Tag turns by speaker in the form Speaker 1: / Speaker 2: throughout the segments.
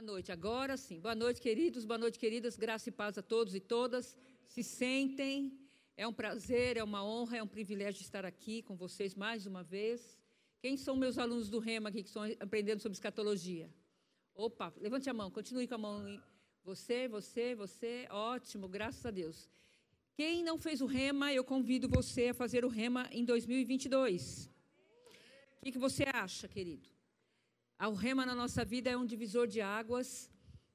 Speaker 1: Boa noite. Agora sim. Boa noite, queridos. Boa noite, queridas. Graça e paz a todos e todas. Se sentem. É um prazer, é uma honra, é um privilégio estar aqui com vocês mais uma vez. Quem são meus alunos do REMA aqui que estão aprendendo sobre escatologia? Opa, levante a mão, continue com a mão. Você, você, você. Ótimo, graças a Deus. Quem não fez o REMA, eu convido você a fazer o REMA em 2022. O que, que você acha, querido? O rema na nossa vida é um divisor de águas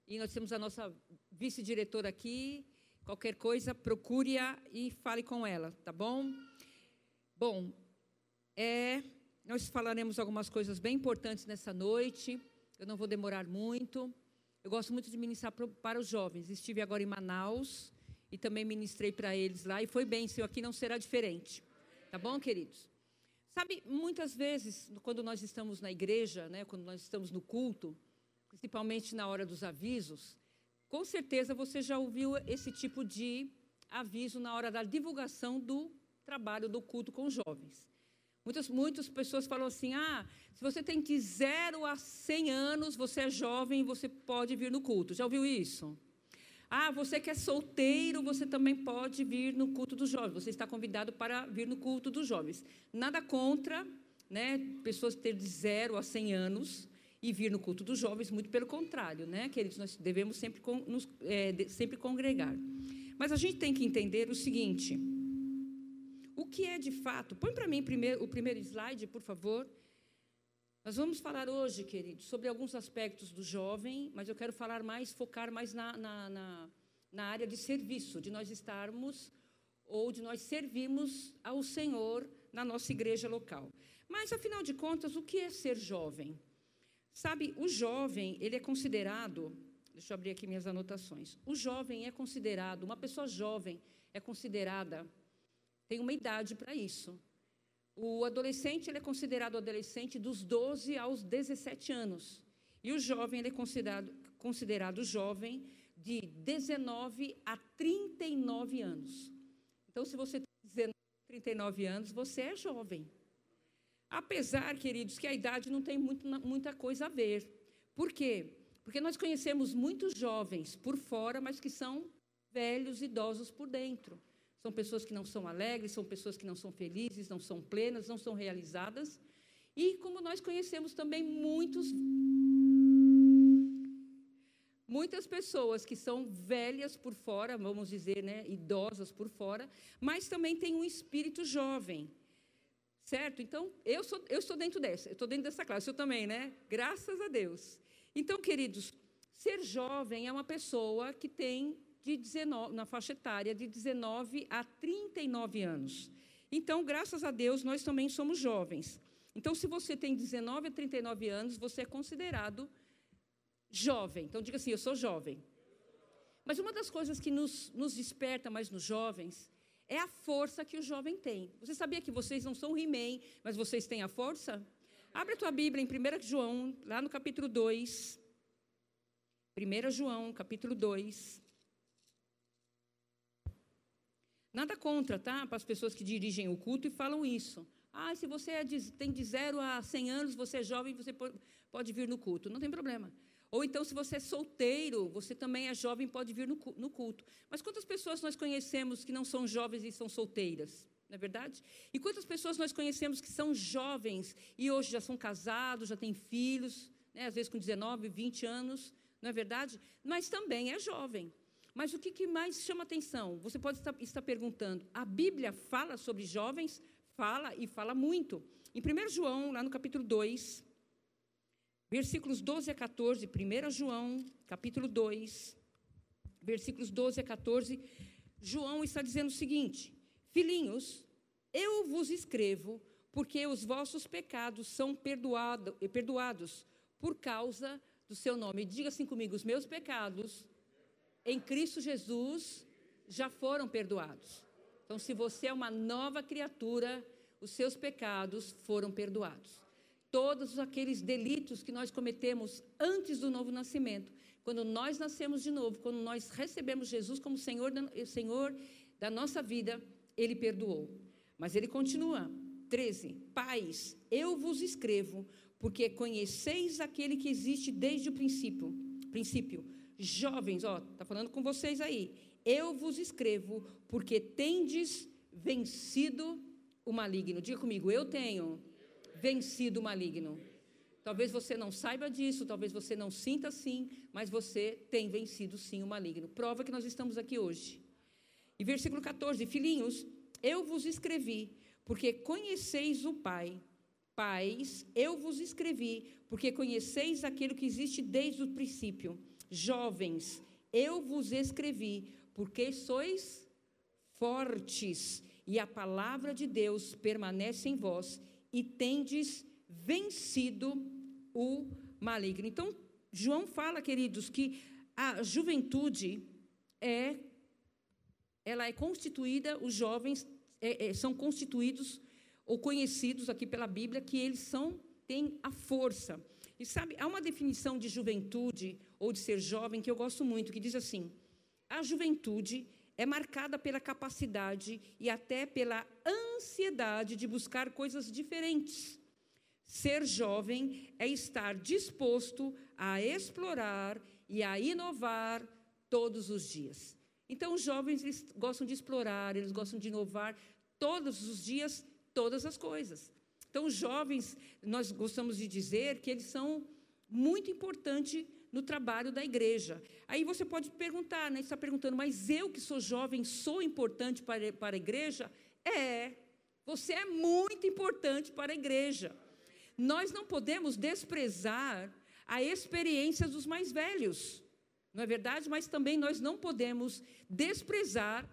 Speaker 1: e nós temos a nossa vice-diretora aqui. Qualquer coisa, procure-a e fale com ela, tá bom? Bom, é, nós falaremos algumas coisas bem importantes nessa noite. Eu não vou demorar muito. Eu gosto muito de ministrar para os jovens. Estive agora em Manaus e também ministrei para eles lá e foi bem. Seu aqui não será diferente, tá bom, queridos? Sabe, muitas vezes, quando nós estamos na igreja, né, quando nós estamos no culto, principalmente na hora dos avisos, com certeza você já ouviu esse tipo de aviso na hora da divulgação do trabalho do culto com jovens. Muitas, muitas pessoas falam assim: ah, se você tem de 0 a 100 anos, você é jovem, você pode vir no culto. Já ouviu isso? Ah, você que é solteiro, você também pode vir no culto dos jovens. Você está convidado para vir no culto dos jovens. Nada contra, né, pessoas ter de zero a 100 anos e vir no culto dos jovens, muito pelo contrário, né, queridos, nós devemos sempre, nos, é, sempre congregar. Mas a gente tem que entender o seguinte: o que é de fato? Põe para mim primeiro, o primeiro slide, por favor. Nós vamos falar hoje, queridos, sobre alguns aspectos do jovem, mas eu quero falar mais, focar mais na, na, na, na área de serviço, de nós estarmos ou de nós servirmos ao Senhor na nossa igreja local. Mas, afinal de contas, o que é ser jovem? Sabe, o jovem, ele é considerado, deixa eu abrir aqui minhas anotações. O jovem é considerado, uma pessoa jovem é considerada, tem uma idade para isso. O adolescente ele é considerado adolescente dos 12 aos 17 anos. E o jovem ele é considerado, considerado jovem de 19 a 39 anos. Então, se você tem 19 a 39 anos, você é jovem. Apesar, queridos, que a idade não tem muito, muita coisa a ver. Por quê? Porque nós conhecemos muitos jovens por fora, mas que são velhos, idosos por dentro. São pessoas que não são alegres, são pessoas que não são felizes, não são plenas, não são realizadas. E como nós conhecemos também muitos muitas pessoas que são velhas por fora, vamos dizer, né, idosas por fora, mas também têm um espírito jovem. Certo? Então, eu sou eu estou dentro dessa, eu estou dentro dessa classe, eu também, né? Graças a Deus. Então, queridos, ser jovem é uma pessoa que tem de 19, na faixa etária de 19 a 39 anos. Então, graças a Deus, nós também somos jovens. Então, se você tem 19 a 39 anos, você é considerado jovem. Então, diga assim: eu sou jovem. Mas uma das coisas que nos, nos desperta mais nos jovens é a força que o jovem tem. Você sabia que vocês não são He-Man, mas vocês têm a força? Abre a tua Bíblia em 1 João, lá no capítulo 2. 1 João, capítulo 2. Nada contra, tá? Para as pessoas que dirigem o culto e falam isso. Ah, se você é de, tem de zero a 100 anos, você é jovem, você pode vir no culto. Não tem problema. Ou então, se você é solteiro, você também é jovem, pode vir no, no culto. Mas quantas pessoas nós conhecemos que não são jovens e são solteiras? Não é verdade? E quantas pessoas nós conhecemos que são jovens e hoje já são casados, já têm filhos, né, às vezes com 19, 20 anos, não é verdade? Mas também é jovem. Mas o que, que mais chama atenção? Você pode estar, estar perguntando: a Bíblia fala sobre jovens? Fala e fala muito. Em 1 João, lá no capítulo 2, versículos 12 a 14, 1 João, capítulo 2, versículos 12 a 14, João está dizendo o seguinte: Filhinhos, eu vos escrevo porque os vossos pecados são perdoado, perdoados por causa do seu nome. Diga assim comigo: os meus pecados em Cristo Jesus já foram perdoados. Então, se você é uma nova criatura, os seus pecados foram perdoados. Todos aqueles delitos que nós cometemos antes do novo nascimento, quando nós nascemos de novo, quando nós recebemos Jesus como Senhor da, Senhor da nossa vida, Ele perdoou. Mas Ele continua. 13. Pais, eu vos escrevo, porque conheceis aquele que existe desde o princípio. princípio. Jovens, ó, tá falando com vocês aí. Eu vos escrevo porque tendes vencido o maligno. Diga comigo, eu tenho vencido o maligno. Talvez você não saiba disso, talvez você não sinta assim, mas você tem vencido sim o maligno. Prova que nós estamos aqui hoje. E versículo 14: Filhinhos, eu vos escrevi, porque conheceis o Pai. Pais, eu vos escrevi, porque conheceis aquilo que existe desde o princípio. Jovens, eu vos escrevi, porque sois fortes, e a palavra de Deus permanece em vós, e tendes vencido o maligno. Então, João fala, queridos, que a juventude é ela é constituída, os jovens é, é, são constituídos ou conhecidos aqui pela Bíblia que eles são têm a força. E sabe, há uma definição de juventude ou de ser jovem que eu gosto muito, que diz assim: a juventude é marcada pela capacidade e até pela ansiedade de buscar coisas diferentes. Ser jovem é estar disposto a explorar e a inovar todos os dias. Então, os jovens eles gostam de explorar, eles gostam de inovar todos os dias, todas as coisas. Então, os jovens, nós gostamos de dizer que eles são muito importantes no trabalho da igreja. Aí você pode perguntar, né? Está perguntando, mas eu que sou jovem sou importante para, para a igreja? É, você é muito importante para a igreja. Nós não podemos desprezar a experiência dos mais velhos, não é verdade? Mas também nós não podemos desprezar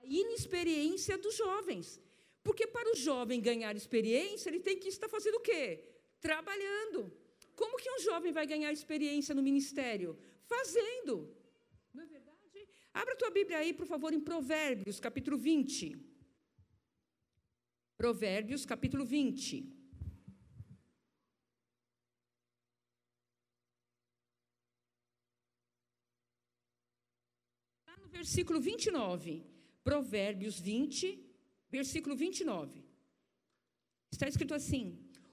Speaker 1: a inexperiência dos jovens. Porque para o jovem ganhar experiência, ele tem que estar fazendo o quê? Trabalhando. Como que um jovem vai ganhar experiência no ministério? Fazendo. Não é verdade? Abra tua Bíblia aí, por favor, em Provérbios, capítulo 20. Provérbios, capítulo 20. Está no versículo 29. Provérbios 20, versículo 29. Está escrito assim: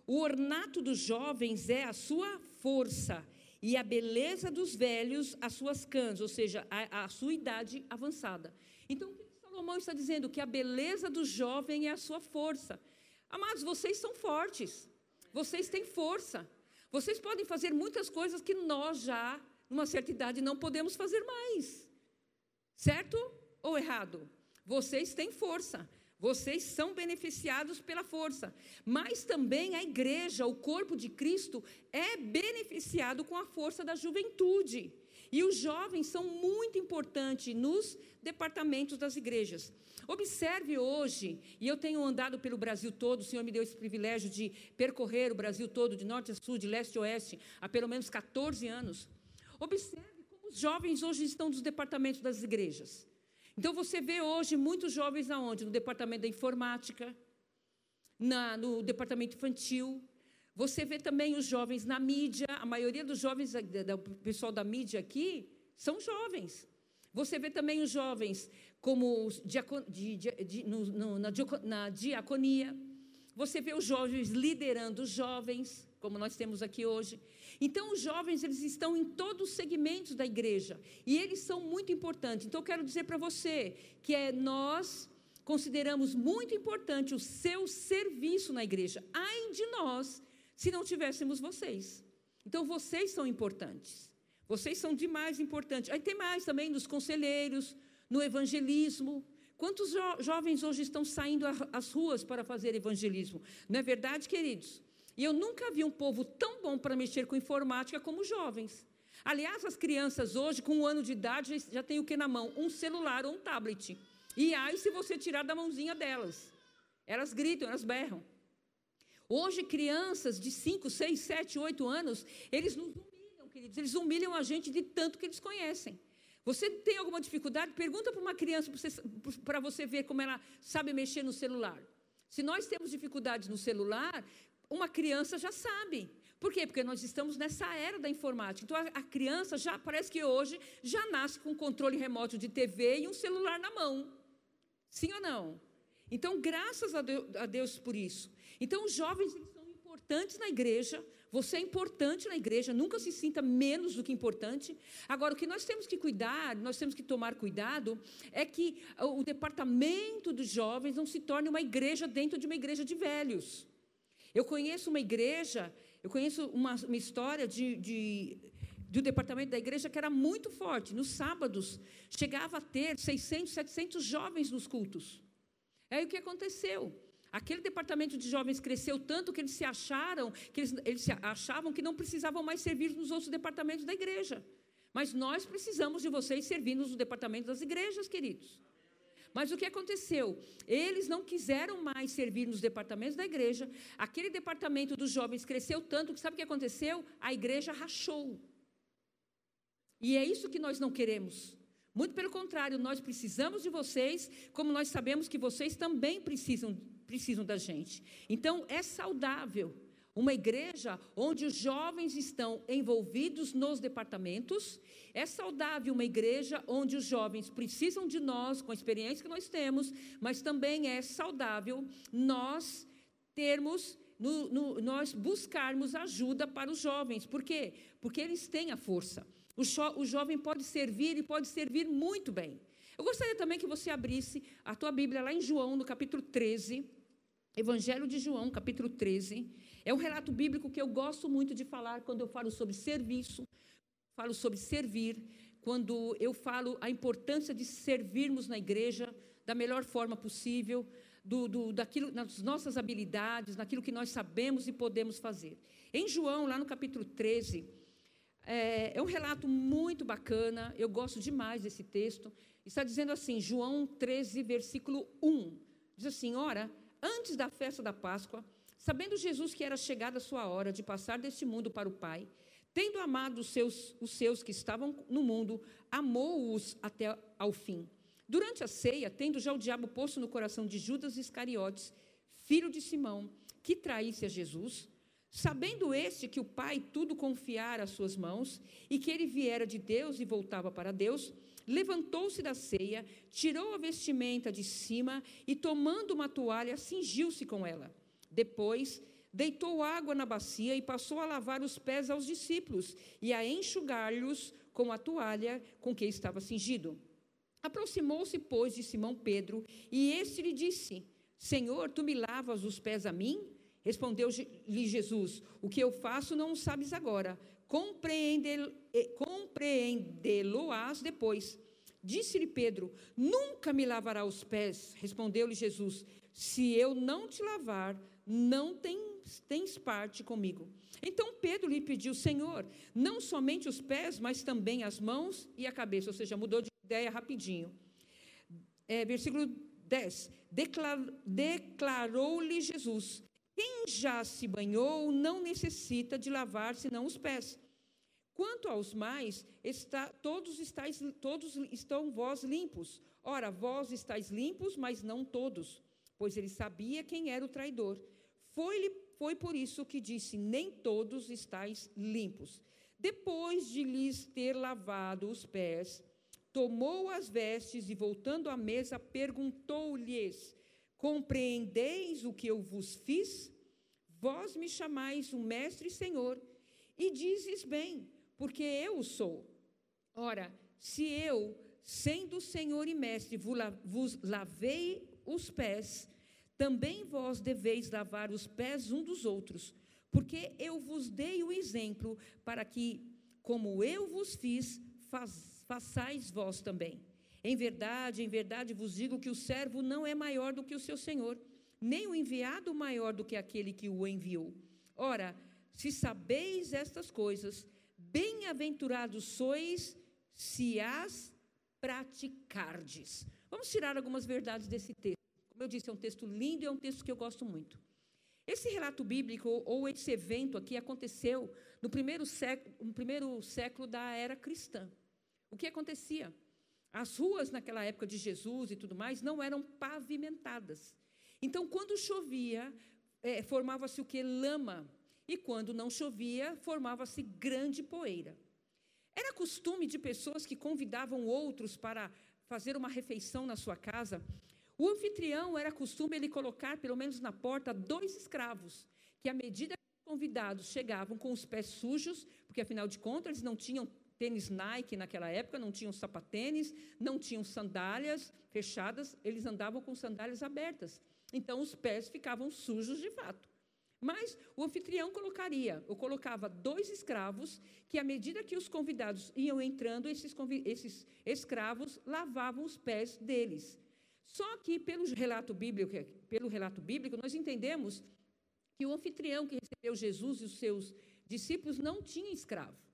Speaker 1: O ornato dos jovens é a sua força, e a beleza dos velhos as suas cãs, ou seja, a, a sua idade avançada. Então, o que Salomão está dizendo? Que a beleza do jovem é a sua força. Amados, vocês são fortes, vocês têm força, vocês podem fazer muitas coisas que nós já, numa certa idade, não podemos fazer mais. Certo ou errado? Vocês têm força. Vocês são beneficiados pela força, mas também a igreja, o corpo de Cristo, é beneficiado com a força da juventude. E os jovens são muito importantes nos departamentos das igrejas. Observe hoje, e eu tenho andado pelo Brasil todo, o Senhor me deu esse privilégio de percorrer o Brasil todo, de norte a sul, de leste a oeste, há pelo menos 14 anos. Observe como os jovens hoje estão nos departamentos das igrejas. Então você vê hoje muitos jovens aonde? No departamento da informática, na, no departamento infantil. Você vê também os jovens na mídia. A maioria dos jovens, do pessoal da mídia aqui, são jovens. Você vê também os jovens como diacon, de, de, no, no, na, na diaconia. Você vê os jovens liderando os jovens, como nós temos aqui hoje. Então, os jovens, eles estão em todos os segmentos da igreja e eles são muito importantes. Então, eu quero dizer para você que é nós consideramos muito importante o seu serviço na igreja. Ai de nós se não tivéssemos vocês. Então, vocês são importantes. Vocês são demais importantes. Aí tem mais também nos conselheiros, no evangelismo. Quantos jo jovens hoje estão saindo às ruas para fazer evangelismo? Não é verdade, queridos? E eu nunca vi um povo tão bom para mexer com informática como os jovens. Aliás, as crianças hoje, com um ano de idade, já têm o que na mão? Um celular ou um tablet. E aí, se você tirar da mãozinha delas, elas gritam, elas berram. Hoje, crianças de 5, 6, 7, 8 anos, eles nos humilham, queridos. Eles humilham a gente de tanto que eles conhecem. Você tem alguma dificuldade? Pergunta para uma criança para você ver como ela sabe mexer no celular. Se nós temos dificuldades no celular, uma criança já sabe. Por quê? Porque nós estamos nessa era da informática. Então, a, a criança já parece que hoje já nasce com um controle remoto de TV e um celular na mão. Sim ou não? Então, graças a Deus, a Deus por isso. Então, os jovens são importantes na igreja, Você é importante na igreja, nunca se sinta menos do que importante. Agora, o que nós temos que cuidar, nós temos que tomar cuidado, é que o departamento dos jovens não se torne uma igreja dentro de uma igreja de velhos. Eu conheço uma igreja, eu conheço uma, uma história de, de, do departamento da igreja que era muito forte. Nos sábados, chegava a ter 600, 700 jovens nos cultos. Aí o que aconteceu? Aquele departamento de jovens cresceu tanto que eles se acharam, que eles, eles achavam que não precisavam mais servir nos outros departamentos da igreja. Mas nós precisamos de vocês servir nos departamentos das igrejas, queridos. Mas o que aconteceu? Eles não quiseram mais servir nos departamentos da igreja. Aquele departamento dos jovens cresceu tanto que sabe o que aconteceu? A igreja rachou. E é isso que nós não queremos. Muito pelo contrário, nós precisamos de vocês, como nós sabemos que vocês também precisam precisam da gente. Então, é saudável uma igreja onde os jovens estão envolvidos nos departamentos. É saudável uma igreja onde os jovens precisam de nós, com a experiência que nós temos, mas também é saudável nós termos, no, no, nós buscarmos ajuda para os jovens. Por quê? Porque eles têm a força. O, o jovem pode servir e pode servir muito bem. Eu gostaria também que você abrisse a tua Bíblia lá em João, no capítulo 13. Evangelho de João, capítulo 13. É um relato bíblico que eu gosto muito de falar quando eu falo sobre serviço, falo sobre servir, quando eu falo a importância de servirmos na igreja da melhor forma possível, do, do, daquilo, nas nossas habilidades, naquilo que nós sabemos e podemos fazer. Em João, lá no capítulo 13, é, é um relato muito bacana, eu gosto demais desse texto. Está dizendo assim, João 13, versículo 1. Diz assim: Ora, antes da festa da Páscoa, sabendo Jesus que era chegada a sua hora de passar deste mundo para o Pai, tendo amado os seus, os seus que estavam no mundo, amou-os até ao fim. Durante a ceia, tendo já o diabo posto no coração de Judas Iscariotes, filho de Simão, que traísse a Jesus, sabendo este que o Pai tudo confiara às suas mãos e que ele viera de Deus e voltava para Deus, levantou-se da ceia, tirou a vestimenta de cima e, tomando uma toalha, cingiu-se com ela. Depois, deitou água na bacia e passou a lavar os pés aos discípulos e a enxugar-lhes com a toalha com que estava cingido. Aproximou-se, pois, de Simão Pedro e este lhe disse: Senhor, tu me lavas os pés a mim? Respondeu-lhe Jesus: O que eu faço não o sabes agora, compreendê-lo-ás depois. Disse-lhe Pedro: Nunca me lavará os pés. Respondeu-lhe Jesus: Se eu não te lavar, não tens, tens parte comigo. Então Pedro lhe pediu: Senhor, não somente os pés, mas também as mãos e a cabeça. Ou seja, mudou de ideia rapidinho. É, versículo 10: Declarou-lhe Jesus: quem já se banhou não necessita de lavar senão os pés. Quanto aos mais, está, todos, estáis, todos estão vós limpos. Ora, vós estáis limpos, mas não todos, pois ele sabia quem era o traidor. Foi, foi por isso que disse: Nem todos estáis limpos. Depois de lhes ter lavado os pés, tomou as vestes e, voltando à mesa, perguntou-lhes: Compreendeis o que eu vos fiz? Vós me chamais o Mestre e Senhor, e dizes bem, porque eu sou. Ora, se eu, sendo Senhor e Mestre, vos lavei os pés, também vós deveis lavar os pés um dos outros, porque eu vos dei o exemplo para que, como eu vos fiz, façais vós também. Em verdade, em verdade vos digo que o servo não é maior do que o seu senhor, nem o enviado maior do que aquele que o enviou. Ora, se sabeis estas coisas, bem-aventurados sois se as praticardes. Vamos tirar algumas verdades desse texto. Como eu disse, é um texto lindo e é um texto que eu gosto muito. Esse relato bíblico, ou esse evento aqui, aconteceu no primeiro século, no primeiro século da era cristã. O que acontecia? As ruas naquela época de Jesus e tudo mais não eram pavimentadas. Então, quando chovia, é, formava-se o que? Lama. E quando não chovia, formava-se grande poeira. Era costume de pessoas que convidavam outros para fazer uma refeição na sua casa. O anfitrião era costume ele colocar, pelo menos na porta, dois escravos, que à medida que convidados chegavam com os pés sujos, porque afinal de contas eles não tinham tênis Nike naquela época, não tinham sapatênis, não tinham sandálias fechadas, eles andavam com sandálias abertas. Então os pés ficavam sujos de fato. Mas o anfitrião colocaria, ou colocava dois escravos, que à medida que os convidados iam entrando, esses, esses escravos lavavam os pés deles. Só que pelo relato bíblico, pelo relato bíblico, nós entendemos que o anfitrião que recebeu Jesus e os seus discípulos não tinha escravo.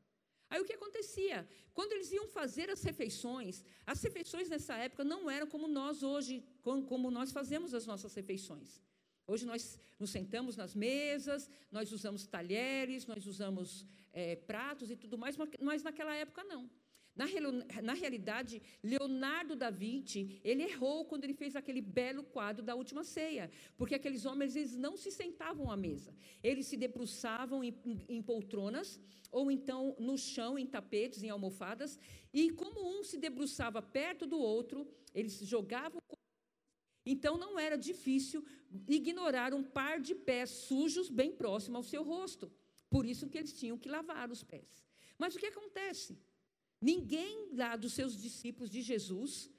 Speaker 1: Aí o que acontecia? Quando eles iam fazer as refeições, as refeições nessa época não eram como nós hoje, como nós fazemos as nossas refeições. Hoje nós nos sentamos nas mesas, nós usamos talheres, nós usamos é, pratos e tudo mais, mas naquela época não. Na, na, realidade, Leonardo da Vinci, ele errou quando ele fez aquele belo quadro da última ceia, porque aqueles homens eles não se sentavam à mesa. Eles se debruçavam em, em, em poltronas ou então no chão, em tapetes, em almofadas, e como um se debruçava perto do outro, eles jogavam então não era difícil ignorar um par de pés sujos bem próximo ao seu rosto. Por isso que eles tinham que lavar os pés. Mas o que acontece? Ninguém lá dos seus discípulos de Jesus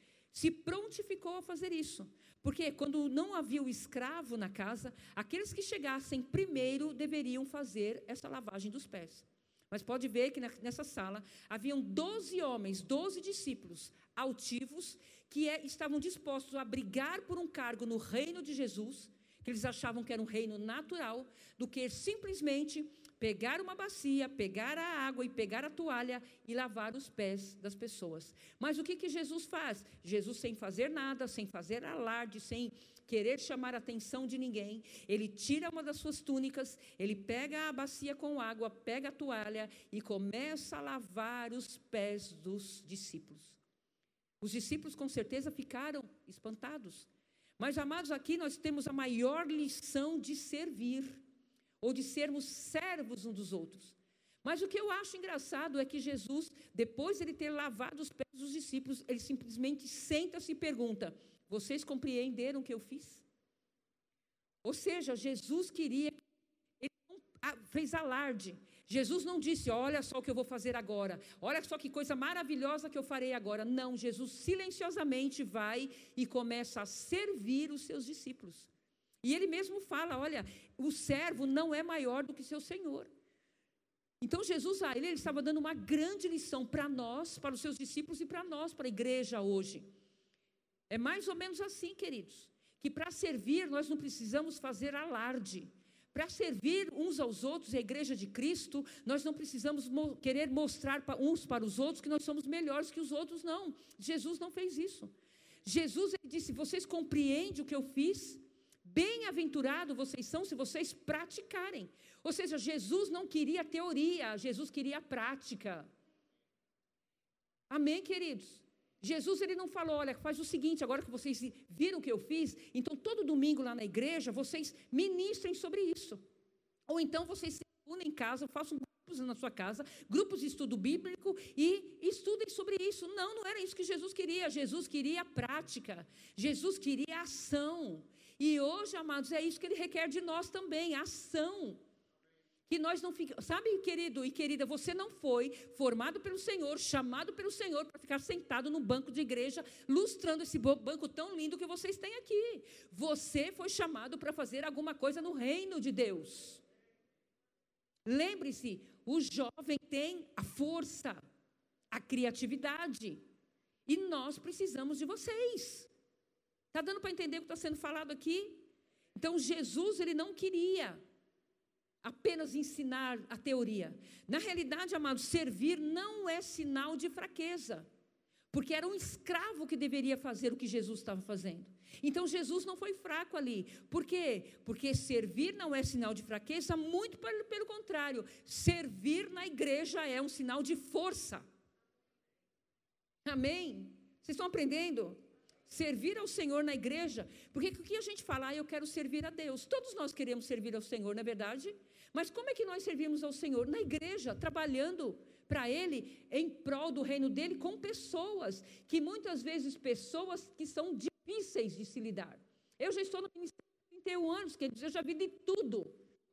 Speaker 1: se prontificou a fazer isso. Porque quando não havia o escravo na casa, aqueles que chegassem primeiro deveriam fazer essa lavagem dos pés. Mas pode ver que nessa sala haviam 12 homens, 12 discípulos altivos, que é, estavam dispostos a brigar por um cargo no reino de Jesus, que eles achavam que era um reino natural, do que simplesmente pegar uma bacia, pegar a água e pegar a toalha e lavar os pés das pessoas. Mas o que, que Jesus faz? Jesus, sem fazer nada, sem fazer alarde, sem querer chamar a atenção de ninguém, ele tira uma das suas túnicas, ele pega a bacia com água, pega a toalha e começa a lavar os pés dos discípulos. Os discípulos com certeza ficaram espantados. Mas, amados, aqui nós temos a maior lição de servir, ou de sermos servos uns dos outros. Mas o que eu acho engraçado é que Jesus, depois de ele ter lavado os pés dos discípulos, ele simplesmente senta-se e pergunta: Vocês compreenderam o que eu fiz? Ou seja, Jesus queria, ele fez alarde, Jesus não disse: Olha só o que eu vou fazer agora, olha só que coisa maravilhosa que eu farei agora. Não, Jesus silenciosamente vai e começa a servir os seus discípulos. E ele mesmo fala: Olha, o servo não é maior do que seu senhor. Então Jesus a ele, ele estava dando uma grande lição para nós, para os seus discípulos e para nós, para a igreja hoje. É mais ou menos assim, queridos, que para servir nós não precisamos fazer alarde. Para servir uns aos outros, a igreja de Cristo, nós não precisamos mo querer mostrar para uns para os outros que nós somos melhores que os outros, não. Jesus não fez isso. Jesus ele disse: Vocês compreendem o que eu fiz? Bem-aventurado vocês são se vocês praticarem. Ou seja, Jesus não queria teoria, Jesus queria prática. Amém, queridos? Jesus ele não falou, olha, faz o seguinte, agora que vocês viram o que eu fiz, então todo domingo lá na igreja vocês ministrem sobre isso. Ou então vocês se unem em casa, façam grupos na sua casa, grupos de estudo bíblico e estudem sobre isso. Não, não era isso que Jesus queria. Jesus queria prática. Jesus queria ação. E hoje, amados, é isso que ele requer de nós também, ação. Que nós não ficamos. Sabe, querido e querida, você não foi formado pelo Senhor, chamado pelo Senhor para ficar sentado no banco de igreja, lustrando esse banco tão lindo que vocês têm aqui. Você foi chamado para fazer alguma coisa no reino de Deus. Lembre-se, o jovem tem a força, a criatividade. E nós precisamos de vocês. Está dando para entender o que está sendo falado aqui? Então, Jesus, ele não queria apenas ensinar a teoria. Na realidade, amados, servir não é sinal de fraqueza, porque era um escravo que deveria fazer o que Jesus estava fazendo. Então Jesus não foi fraco ali. Por quê? Porque servir não é sinal de fraqueza, muito pelo contrário. Servir na igreja é um sinal de força. Amém? Vocês estão aprendendo? Servir ao Senhor na igreja, porque o que a gente fala, ah, eu quero servir a Deus. Todos nós queremos servir ao Senhor, não é verdade? Mas como é que nós servimos ao Senhor? Na igreja, trabalhando para Ele, em prol do reino dele, com pessoas, que muitas vezes pessoas que são difíceis de se lidar. Eu já estou no ministério há 31 anos, quer dizer, eu já vi de tudo.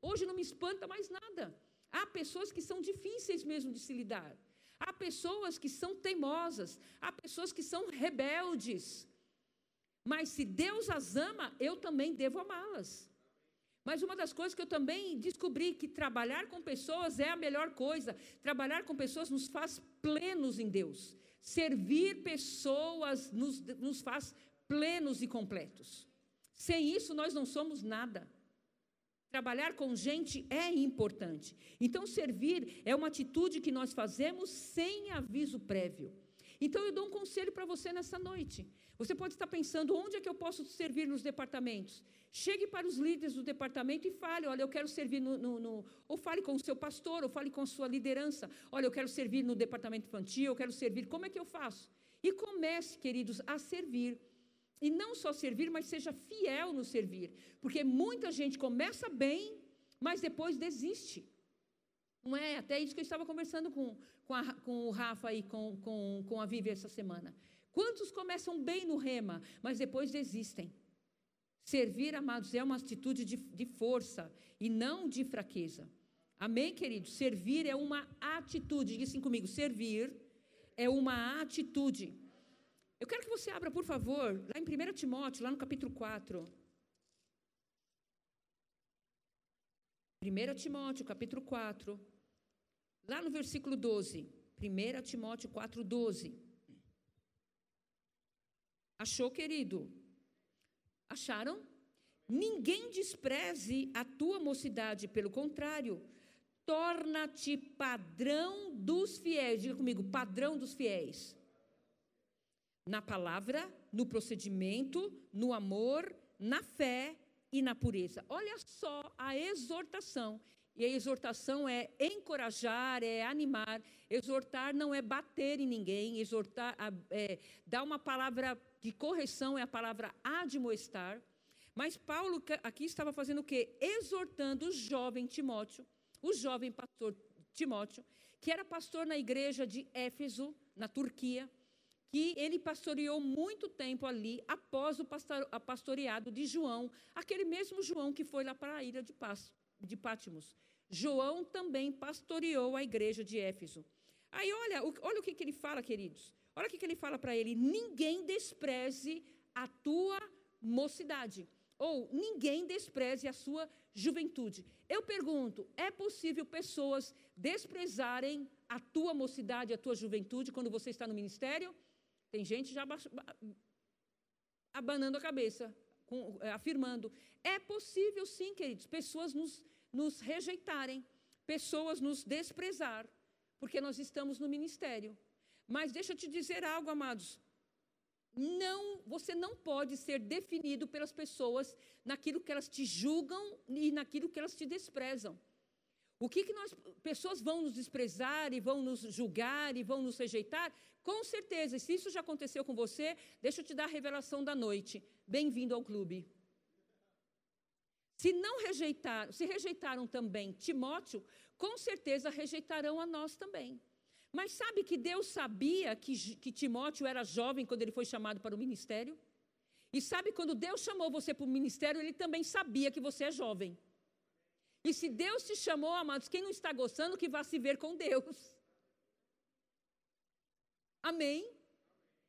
Speaker 1: Hoje não me espanta mais nada. Há pessoas que são difíceis mesmo de se lidar. Há pessoas que são teimosas, há pessoas que são rebeldes. Mas se Deus as ama, eu também devo amá-las. Mas uma das coisas que eu também descobri que trabalhar com pessoas é a melhor coisa. Trabalhar com pessoas nos faz plenos em Deus. Servir pessoas nos, nos faz plenos e completos. Sem isso, nós não somos nada. Trabalhar com gente é importante. Então, servir é uma atitude que nós fazemos sem aviso prévio. Então, eu dou um conselho para você nessa noite. Você pode estar pensando: onde é que eu posso servir nos departamentos? Chegue para os líderes do departamento e fale: olha, eu quero servir no, no, no, Ou fale com o seu pastor, ou fale com a sua liderança: olha, eu quero servir no departamento infantil, eu quero servir. Como é que eu faço? E comece, queridos, a servir. E não só servir, mas seja fiel no servir. Porque muita gente começa bem, mas depois desiste. Não é? Até isso que eu estava conversando com, com, a, com o Rafa e com, com, com a Vivi essa semana. Quantos começam bem no rema, mas depois desistem? Servir, amados, é uma atitude de, de força e não de fraqueza. Amém, queridos? Servir é uma atitude. Diga assim comigo: servir é uma atitude. Eu quero que você abra, por favor, lá em 1 Timóteo, lá no capítulo 4. 1 Timóteo, capítulo 4, lá no versículo 12. 1 Timóteo 4, 12. Achou, querido? Acharam? Ninguém despreze a tua mocidade, pelo contrário, torna-te padrão dos fiéis. Diga comigo, padrão dos fiéis na palavra, no procedimento, no amor, na fé e na pureza. Olha só a exortação. E a exortação é encorajar, é animar. Exortar não é bater em ninguém. Exortar, é, dar uma palavra de correção é a palavra admoestar. Mas Paulo aqui estava fazendo o quê? Exortando o jovem Timóteo, o jovem pastor Timóteo, que era pastor na igreja de Éfeso, na Turquia que ele pastoreou muito tempo ali após o pastoreado de João, aquele mesmo João que foi lá para a ilha de, Pás, de Pátimos. João também pastoreou a igreja de Éfeso. Aí olha, olha o que, ele fala, queridos. Olha o que, que ele fala para ele: ninguém despreze a tua mocidade. Ou ninguém despreze a sua juventude. Eu pergunto: é possível pessoas desprezarem a tua mocidade, a tua juventude, quando você está no ministério? Tem gente já abanando a cabeça, com, é, afirmando. É possível, sim, queridos, pessoas nos, nos rejeitarem, pessoas nos desprezar, porque nós estamos no ministério. Mas deixa eu te dizer algo, amados. Não, você não pode ser definido pelas pessoas naquilo que elas te julgam e naquilo que elas te desprezam. O que, que nós, pessoas vão nos desprezar e vão nos julgar e vão nos rejeitar? Com certeza, se isso já aconteceu com você, deixa eu te dar a revelação da noite. Bem-vindo ao clube. Se não rejeitaram, se rejeitaram também Timóteo, com certeza rejeitarão a nós também. Mas sabe que Deus sabia que, que Timóteo era jovem quando ele foi chamado para o ministério? E sabe quando Deus chamou você para o ministério, ele também sabia que você é jovem. E se Deus te chamou, amados, quem não está gostando, que vá se ver com Deus. Amém?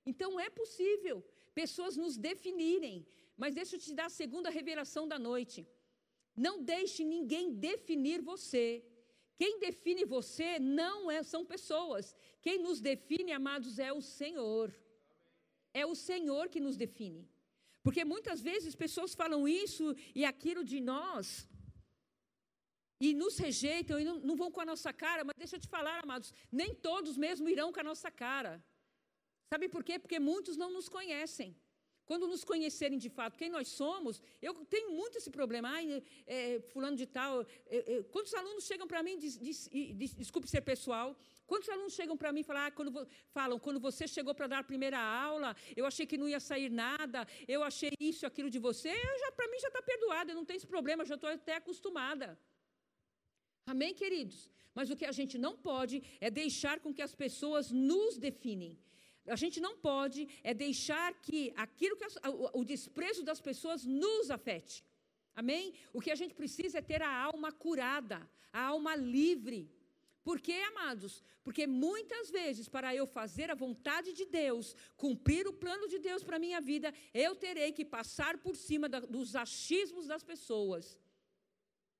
Speaker 1: Então é possível pessoas nos definirem, mas deixa eu te dar a segunda revelação da noite. Não deixe ninguém definir você. Quem define você não é, são pessoas. Quem nos define, amados, é o Senhor. É o Senhor que nos define. Porque muitas vezes pessoas falam isso e aquilo de nós e nos rejeitam e não, não, vão com a nossa cara, mas deixa eu te falar, amados, nem todos mesmo irão com a nossa cara. Sabe por quê? Porque muitos não nos conhecem. Quando nos conhecerem de fato quem nós somos, eu tenho muito esse problema. Ai, é, fulano de tal. É, é, quantos alunos chegam para mim, diz, diz, diz, desculpe ser pessoal, quantos alunos chegam para mim e falam, ah, quando, falam, quando você chegou para dar a primeira aula, eu achei que não ia sair nada, eu achei isso, aquilo de você, para mim já está perdoado, eu não tenho esse problema, já estou até acostumada. Amém, queridos? Mas o que a gente não pode é deixar com que as pessoas nos definem. A gente não pode é deixar que aquilo que as, o, o desprezo das pessoas nos afete. Amém? O que a gente precisa é ter a alma curada, a alma livre. Por quê, amados? Porque muitas vezes, para eu fazer a vontade de Deus, cumprir o plano de Deus para a minha vida, eu terei que passar por cima da, dos achismos das pessoas.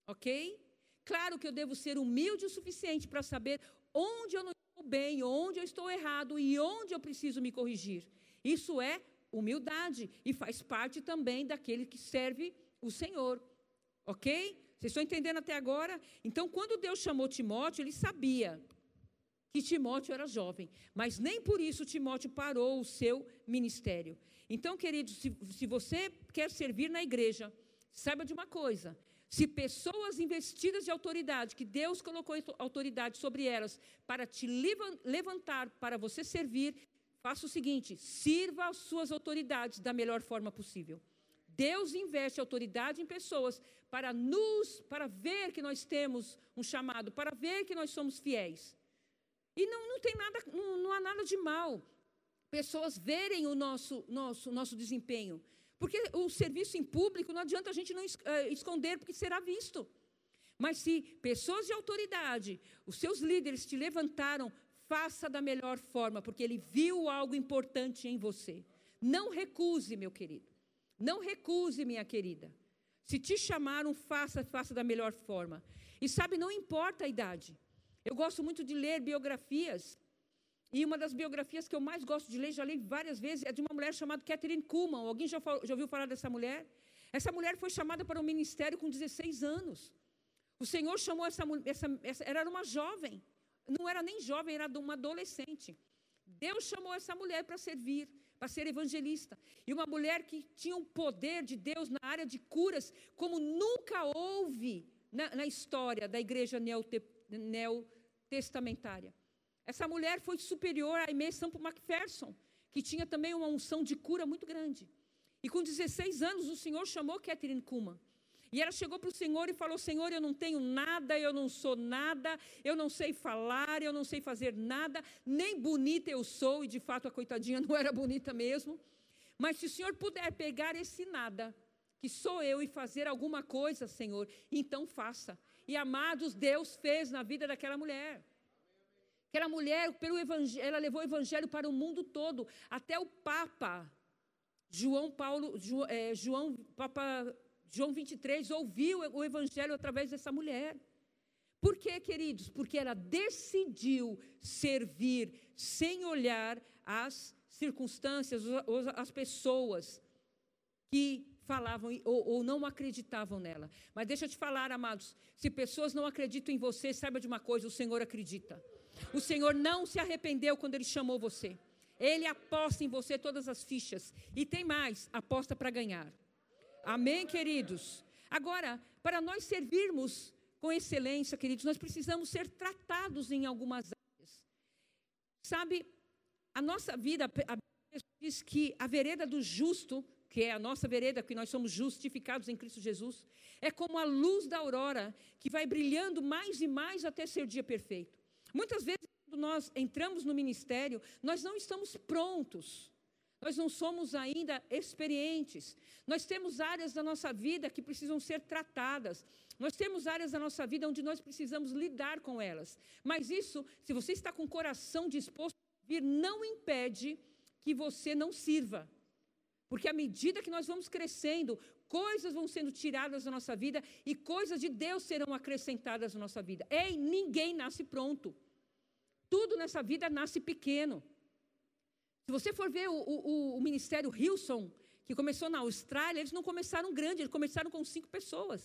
Speaker 1: Ok? Claro que eu devo ser humilde o suficiente para saber onde eu não estou bem, onde eu estou errado e onde eu preciso me corrigir. Isso é humildade e faz parte também daquele que serve o Senhor. Ok? Vocês estão entendendo até agora? Então, quando Deus chamou Timóteo, ele sabia que Timóteo era jovem, mas nem por isso Timóteo parou o seu ministério. Então, queridos, se, se você quer servir na igreja, saiba de uma coisa: se pessoas investidas de autoridade, que Deus colocou autoridade sobre elas, para te levantar, para você servir, faça o seguinte: sirva as suas autoridades da melhor forma possível. Deus investe autoridade em pessoas para nos, para ver que nós temos um chamado, para ver que nós somos fiéis. E não, não tem nada, não, não há nada de mal. Pessoas verem o nosso, nosso, nosso desempenho. Porque o serviço em público não adianta a gente não eh, esconder, porque será visto. Mas se pessoas de autoridade, os seus líderes te levantaram, faça da melhor forma, porque ele viu algo importante em você. Não recuse, meu querido. Não recuse, minha querida. Se te chamaram, faça, faça da melhor forma. E sabe, não importa a idade. Eu gosto muito de ler biografias. E uma das biografias que eu mais gosto de ler, já li várias vezes, é de uma mulher chamada Catherine Kuhlman. Alguém já, já ouviu falar dessa mulher? Essa mulher foi chamada para o ministério com 16 anos. O Senhor chamou essa mulher, era uma jovem, não era nem jovem, era uma adolescente. Deus chamou essa mulher para servir para ser evangelista. E uma mulher que tinha um poder de Deus na área de curas, como nunca houve na, na história da igreja neotestamentária. Essa mulher foi superior à Aimee Sampo Macpherson, que tinha também uma unção de cura muito grande. E com 16 anos, o Senhor chamou Catherine Kuhlman e ela chegou para o Senhor e falou: Senhor, eu não tenho nada, eu não sou nada, eu não sei falar, eu não sei fazer nada, nem bonita eu sou, e de fato a coitadinha não era bonita mesmo. Mas se o Senhor puder pegar esse nada, que sou eu, e fazer alguma coisa, Senhor, então faça. E amados, Deus fez na vida daquela mulher. Aquela mulher, pelo ela levou o evangelho para o mundo todo, até o Papa João Paulo, é, João Papa João 23 ouviu o evangelho através dessa mulher. Por quê, queridos? Porque ela decidiu servir sem olhar as circunstâncias, as pessoas que falavam ou, ou, não acreditavam nela. Mas deixa eu te falar, amados, se pessoas não acreditam em você, saiba de uma coisa: o Senhor acredita. O Senhor não se arrependeu quando Ele chamou você. Ele aposta em você todas as fichas. E tem mais: aposta para ganhar. Amém, queridos? Agora, para nós servirmos com excelência, queridos, nós precisamos ser tratados em algumas áreas. Sabe, a nossa vida, a Bíblia diz que a vereda do justo, que é a nossa vereda, que nós somos justificados em Cristo Jesus, é como a luz da aurora, que vai brilhando mais e mais até ser dia perfeito. Muitas vezes, quando nós entramos no ministério, nós não estamos prontos nós não somos ainda experientes. Nós temos áreas da nossa vida que precisam ser tratadas. Nós temos áreas da nossa vida onde nós precisamos lidar com elas. Mas isso, se você está com o coração disposto a vir, não impede que você não sirva. Porque à medida que nós vamos crescendo, coisas vão sendo tiradas da nossa vida e coisas de Deus serão acrescentadas na nossa vida. Ei, ninguém nasce pronto. Tudo nessa vida nasce pequeno. Se você for ver o, o, o ministério Hilson, que começou na Austrália, eles não começaram grande, eles começaram com cinco pessoas.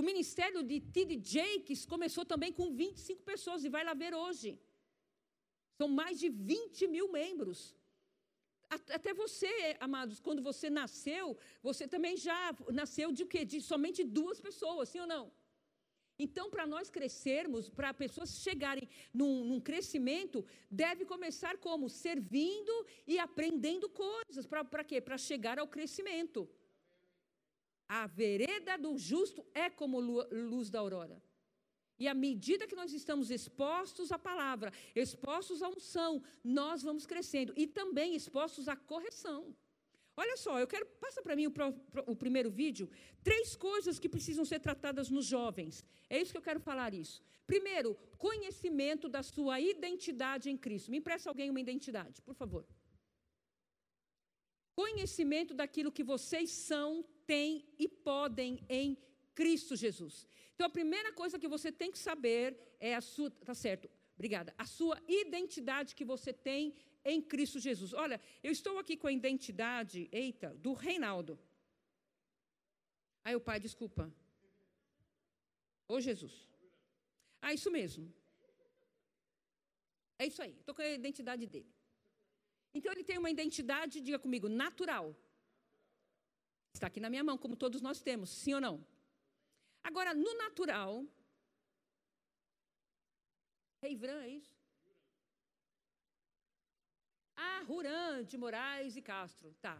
Speaker 1: O ministério de T.D. Jakes começou também com 25 pessoas, e vai lá ver hoje. São mais de 20 mil membros. Até você, amados, quando você nasceu, você também já nasceu de quê? De somente duas pessoas, sim ou não? Então, para nós crescermos, para pessoas chegarem num, num, crescimento, deve começar como? Servindo e aprendendo coisas. Para quê? Para chegar ao crescimento. A vereda do justo é como luz da aurora. E à medida que nós estamos expostos à palavra, expostos à unção, nós vamos crescendo. E também expostos à correção. Olha só, eu quero. Passa para mim o, o, primeiro vídeo. Três coisas que precisam ser tratadas nos jovens. É isso que eu quero falar isso. Primeiro, conhecimento da sua identidade em Cristo. Me empresta alguém uma identidade, por favor. Conhecimento daquilo que vocês são, têm e podem em Cristo Jesus. Então, a primeira coisa que você tem que saber é a sua. Tá certo, obrigada. A sua identidade que você tem em Cristo Jesus. Olha, eu estou aqui com a identidade, eita, do Reinaldo. Aí o pai, desculpa. Ô Jesus. Ah, isso mesmo. É isso aí, estou com a identidade dele. Então ele tem uma identidade, diga comigo, natural. Está aqui na minha mão, como todos nós temos, sim ou não? Agora, no natural, Reivran, é isso? Ah, Ruran de Moraes e Castro. Tá.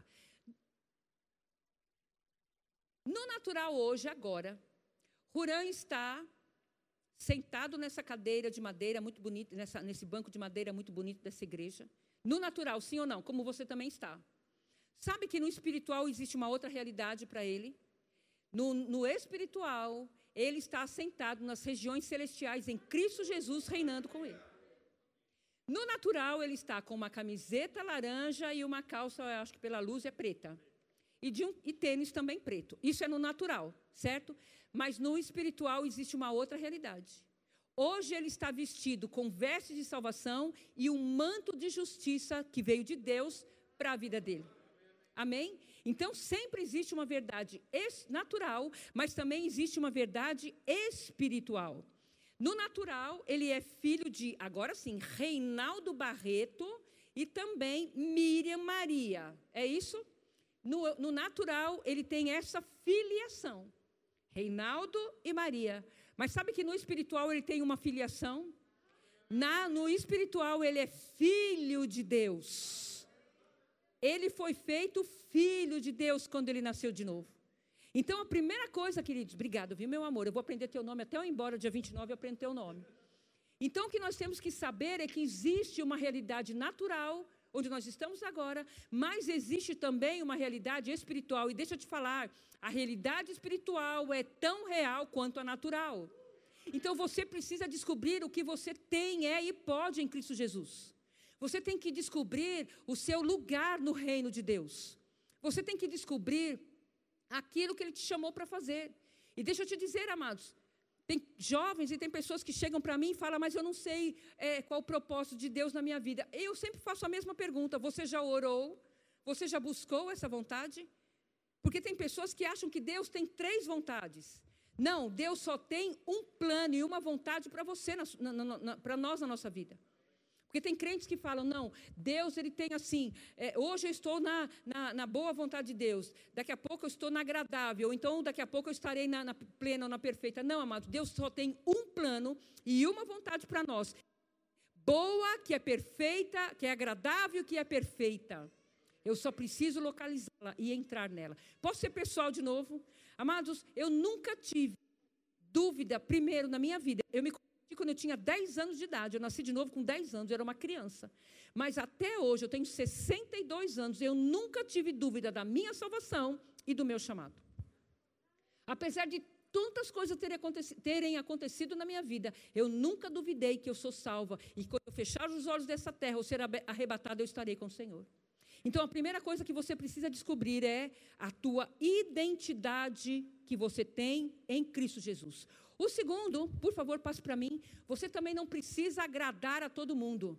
Speaker 1: No natural, hoje, agora, Ruran está sentado nessa cadeira de madeira muito bonita, nessa, nesse banco de madeira muito bonito dessa igreja. No natural, sim ou não? Como você também está. Sabe que no espiritual existe uma outra realidade para ele? No, no espiritual, ele está sentado nas regiões celestiais em Cristo Jesus, reinando com ele. No natural, ele está com uma camiseta laranja e uma calça, acho que pela luz é preta. E, de um, e tênis também preto. Isso é no natural, certo? Mas no espiritual existe uma outra realidade. Hoje ele está vestido com vestes de salvação e um manto de justiça que veio de Deus para a vida dele. Amém? Então sempre existe uma verdade natural, mas também existe uma verdade espiritual. No natural, ele é filho de, agora sim, Reinaldo Barreto e também Miriam Maria. É isso? No, no natural, ele tem essa filiação. Reinaldo e Maria. Mas sabe que no espiritual ele tem uma filiação? Na, no espiritual, ele é filho de Deus. Ele foi feito filho de Deus quando ele nasceu de novo. Então, a primeira coisa, queridos, obrigado, viu, meu amor? Eu vou aprender teu nome até eu ir embora, dia 29, eu aprendo teu nome. Então, o que nós temos que saber é que existe uma realidade natural, onde nós estamos agora, mas existe também uma realidade espiritual. E deixa eu te falar, a realidade espiritual é tão real quanto a natural. Então, você precisa descobrir o que você tem, é e pode em Cristo Jesus. Você tem que descobrir o seu lugar no reino de Deus. Você tem que descobrir aquilo que Ele te chamou para fazer. E deixa eu te dizer, amados, tem jovens e tem pessoas que chegam para mim e falam, mas eu não sei é, qual o propósito de Deus na minha vida. Eu sempre faço a mesma pergunta: você já orou? Você já buscou essa vontade? Porque tem pessoas que acham que Deus tem três vontades. Não, Deus só tem um plano e uma vontade para você, para nós na nossa vida. Porque tem crentes que falam, não, Deus ele tem assim, é, hoje eu estou na, na, na, boa vontade de Deus, daqui a pouco eu estou na agradável, ou então daqui a pouco eu estarei na, na plena ou na perfeita. Não, amado, Deus só tem um plano e uma vontade para nós. Boa, que é perfeita, que é agradável, que é perfeita. Eu só preciso localizá-la e entrar nela. Posso ser pessoal de novo? Amados, eu nunca tive dúvida, primeiro, na minha vida. Eu me quando eu tinha 10 anos de idade. Eu nasci de novo com 10 anos, eu era uma criança. Mas até hoje, eu tenho 62 anos, eu nunca tive dúvida da minha salvação e do meu chamado. Apesar de tantas coisas terem acontecido, terem acontecido na minha vida, eu nunca duvidei que eu sou salva. E quando eu fechar os olhos dessa terra, ou ser arrebatado, eu estarei com o Senhor. Então, a primeira coisa que você precisa descobrir é a tua identidade que você tem em Cristo Jesus. O segundo, por favor, passe para mim. Você também não precisa agradar a todo mundo.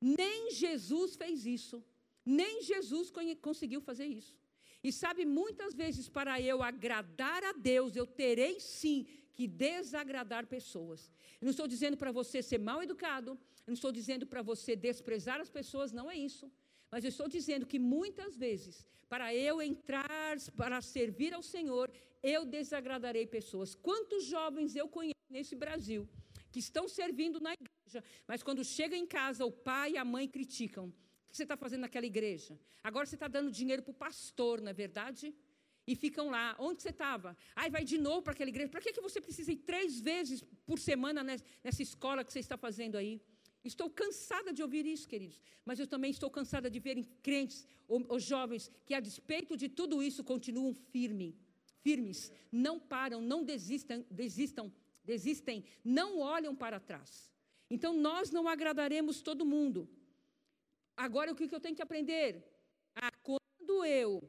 Speaker 1: Nem Jesus fez isso. Nem Jesus conseguiu fazer isso. E sabe, muitas vezes, para eu agradar a Deus, eu terei sim que desagradar pessoas. Eu não estou dizendo para você ser mal educado, eu não estou dizendo para você desprezar as pessoas, não é isso. Mas eu estou dizendo que muitas vezes, para eu entrar, para servir ao Senhor, eu desagradarei pessoas. Quantos jovens eu conheço nesse Brasil que estão servindo na igreja, mas quando chega em casa, o pai e a mãe criticam. O que você está fazendo naquela igreja? Agora você está dando dinheiro para o pastor, não é verdade? E ficam lá. Onde você estava? Ai, vai de novo para aquela igreja. Para que, que você precisa ir três vezes por semana nessa escola que você está fazendo aí? Estou cansada de ouvir isso, queridos. Mas eu também estou cansada de ver crentes ou, ou jovens que, a despeito de tudo isso, continuam firme, firmes, não param, não desistam, desistam, desistem, não olham para trás. Então nós não agradaremos todo mundo. Agora o que eu tenho que aprender? Ah, quando eu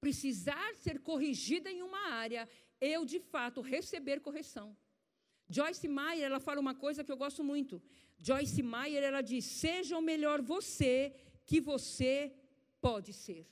Speaker 1: precisar ser corrigida em uma área, eu de fato receber correção. Joyce Meyer, ela fala uma coisa que eu gosto muito. Joyce Meyer, ela diz: "Seja o melhor você que você pode ser".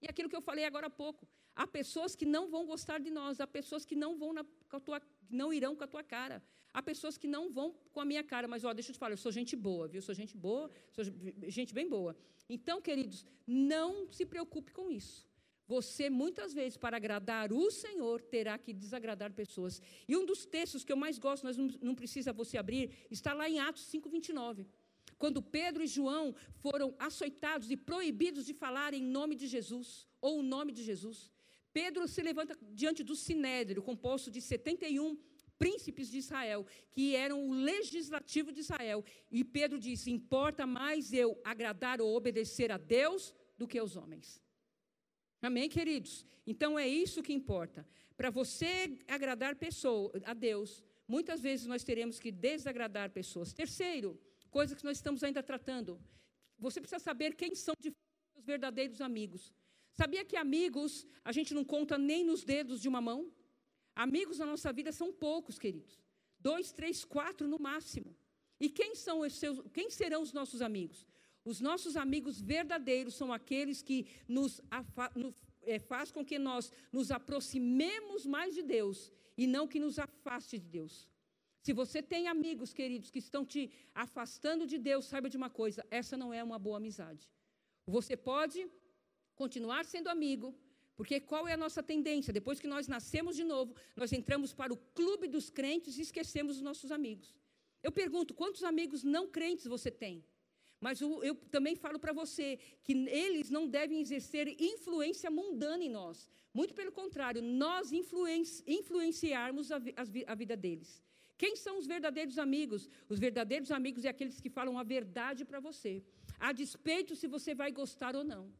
Speaker 1: E aquilo que eu falei agora há pouco, há pessoas que não vão gostar de nós, há pessoas que não vão na, tua, não irão com a tua cara. Há pessoas que não vão com a minha cara, mas ó, deixa eu te falar, eu sou gente boa, viu? Sou gente boa, sou gente bem boa. Então, queridos, não se preocupe com isso. Você, muitas vezes, para agradar o Senhor, terá que desagradar pessoas. E um dos textos que eu mais gosto, mas não, precisa você abrir, está lá em Atos 5, 29. Quando Pedro e João foram açoitados e proibidos de falar em nome de Jesus, ou o nome de Jesus. Pedro se levanta diante do Sinédrio, composto de 71 príncipes de Israel, que eram o legislativo de Israel. E Pedro disse: Importa mais eu agradar ou obedecer a Deus do que aos homens. Amém, queridos? Então é isso que importa. Para você agradar pessoa, a Deus, muitas vezes nós teremos que desagradar pessoas. Terceiro, coisa que nós estamos ainda tratando. Você precisa saber quem são os verdadeiros amigos. Sabia que amigos a gente não conta nem nos dedos de uma mão? Amigos na nossa vida são poucos, queridos. Dois, três, quatro no máximo. E quem são os seus, quem serão os nossos amigos? Os nossos amigos verdadeiros são aqueles que nos, é, faz com que nós nos aproximemos mais de Deus e não que nos afaste de Deus. Se você tem amigos, queridos, que estão te afastando de Deus, saiba de uma coisa: essa não é uma boa amizade. Você pode continuar sendo amigo, porque qual é a nossa tendência? Depois que nós nascemos de novo, nós entramos para o clube dos crentes e esquecemos os nossos amigos. Eu pergunto: quantos amigos não crentes você tem? Mas eu, eu também falo para você que eles não devem exercer influência mundana em nós. Muito pelo contrário, nós influenci, influenciarmos a, a, a vida deles. Quem são os verdadeiros amigos? Os verdadeiros amigos é aqueles que falam a verdade para você, a despeito se você vai gostar ou não.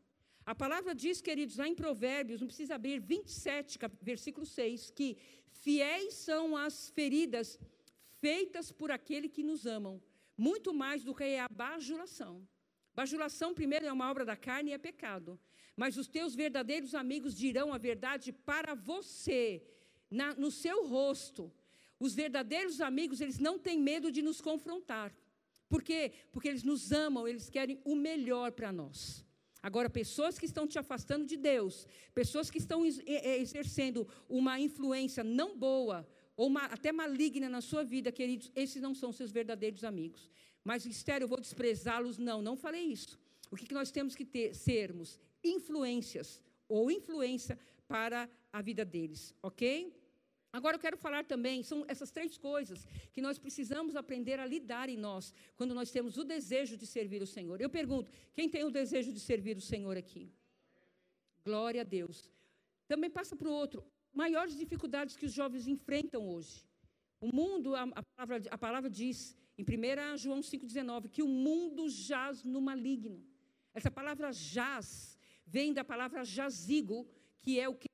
Speaker 1: A palavra diz, queridos, lá em Provérbios, não precisa abrir, 27, versículo 6, que fiéis são as feridas feitas por aquele que nos amam, muito mais do que a bajulação. Bajulação, primeiro, é uma obra da carne e é pecado. Mas os teus verdadeiros amigos dirão a verdade para você, na, no seu rosto. Os verdadeiros amigos, eles não têm medo de nos confrontar. Por quê? Porque eles nos amam, eles querem o melhor para nós. Agora, pessoas que estão te afastando de Deus, pessoas que estão exercendo uma influência não boa, ou uma, até maligna na sua vida, queridos, esses não são seus verdadeiros amigos. Mas, Estéreo, eu vou desprezá-los? Não, não falei isso. O que, que nós temos que ter? Sermos influências ou influência para a vida deles, ok? Agora eu quero falar também, são essas três coisas que nós precisamos aprender a lidar em nós, quando nós temos o desejo de servir o Senhor. Eu pergunto, quem tem o desejo de servir o Senhor aqui? Glória a Deus. Também passa para o outro, maiores dificuldades que os jovens enfrentam hoje. O mundo, a, a, palavra, a palavra diz, em 1 João 5,19, que o mundo jaz no maligno. Essa palavra jaz vem da palavra jazigo, que é o que?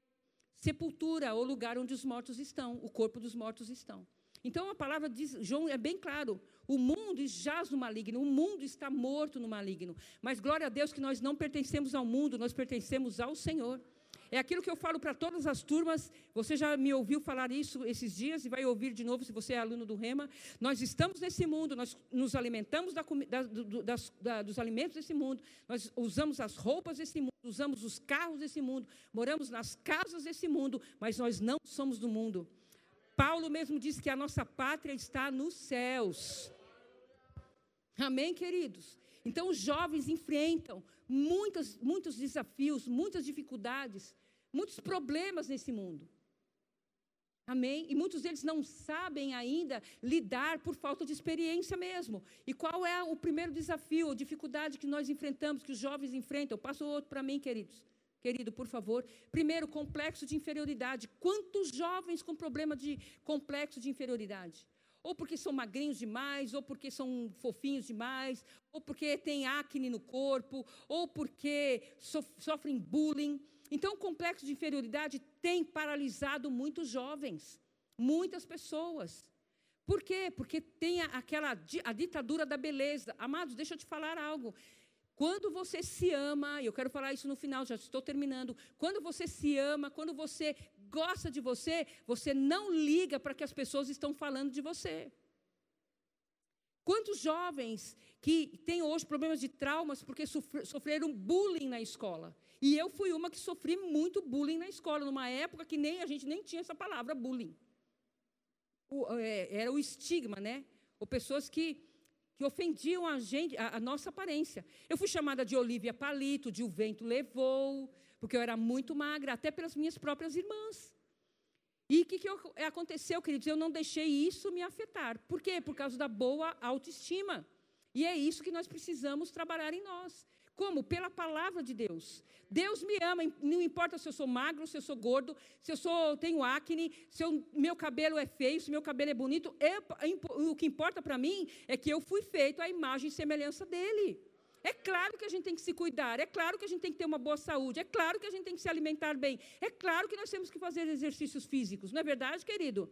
Speaker 1: Sepultura, ou lugar onde os mortos estão, o corpo dos mortos estão. Então a palavra diz, João é bem claro, o mundo jaz no maligno, o mundo está morto no maligno. Mas glória a Deus que nós não pertencemos ao mundo, nós pertencemos ao Senhor. É aquilo que eu falo para todas as turmas. Você já me ouviu falar isso esses dias e vai ouvir de novo se você é aluno do Rema. Nós estamos nesse mundo, nós nos alimentamos da, da, do, das, da, dos alimentos desse mundo, nós usamos as roupas desse mundo, usamos os carros desse mundo, moramos nas casas desse mundo, mas nós não somos do mundo. Paulo mesmo disse que a nossa pátria está nos céus. Amém, queridos? Então, os jovens enfrentam muitos, muitos desafios, muitas dificuldades, muitos problemas nesse mundo. Amém? E muitos deles não sabem ainda lidar por falta de experiência mesmo. E qual é o primeiro desafio, a dificuldade que nós enfrentamos, que os jovens enfrentam? Passo outro para mim, queridos. Querido, por favor. Primeiro, complexo de inferioridade. Quantos jovens com problema de complexo de inferioridade? Ou porque são magrinhos demais, ou porque são fofinhos demais, ou porque têm acne no corpo, ou porque sofrem bullying. Então, o complexo de inferioridade tem paralisado muitos jovens, muitas pessoas. Por quê? Porque tem aquela a ditadura da beleza. Amados, deixa eu te falar algo. Quando você se ama, e eu quero falar isso no final, já estou terminando. Quando você se ama, quando você gosta de você, você não liga para que as pessoas estão falando de você. Quantos jovens que têm hoje problemas de traumas porque sofreram bullying na escola? E eu fui uma que sofri muito bullying na escola, numa época que nem a gente nem tinha essa palavra bullying. O, é, era o estigma, né? Ou pessoas que, que ofendiam a gente, a, a, nossa aparência. Eu fui chamada de Olivia Palito, de O Vento Levou, porque eu era muito magra, até pelas minhas próprias irmãs. E o que, que aconteceu, queridos? Eu não deixei isso me afetar. Por quê? Por causa da boa autoestima. E é isso que nós precisamos trabalhar em nós. Como? Pela palavra de Deus. Deus me ama, não importa se eu sou magro, se eu sou gordo, se eu sou, tenho acne, se eu, meu cabelo é feio, se meu cabelo é bonito. Eu, o que importa para mim é que eu fui feito à imagem e semelhança dele. É claro que a gente tem que se cuidar, é claro que a gente tem que ter uma boa saúde, é claro que a gente tem que se alimentar bem, é claro que nós temos que fazer exercícios físicos, não é verdade, querido?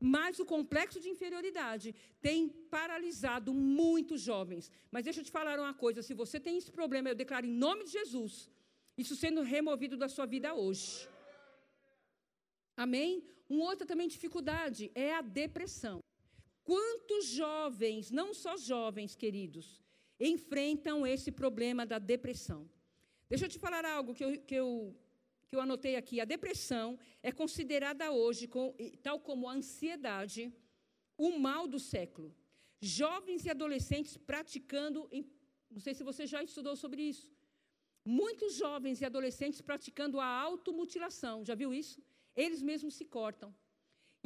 Speaker 1: Mas o complexo de inferioridade tem paralisado muitos jovens. Mas deixa eu te falar uma coisa: se você tem esse problema, eu declaro em nome de Jesus, isso sendo removido da sua vida hoje. Amém? Uma outra também dificuldade é a depressão. Quantos jovens, não só jovens, queridos, enfrentam esse problema da depressão? Deixa eu te falar algo que eu, que eu que eu anotei aqui, a depressão é considerada hoje, tal como a ansiedade, o mal do século. Jovens e adolescentes praticando, não sei se você já estudou sobre isso, muitos jovens e adolescentes praticando a automutilação, já viu isso? Eles mesmos se cortam.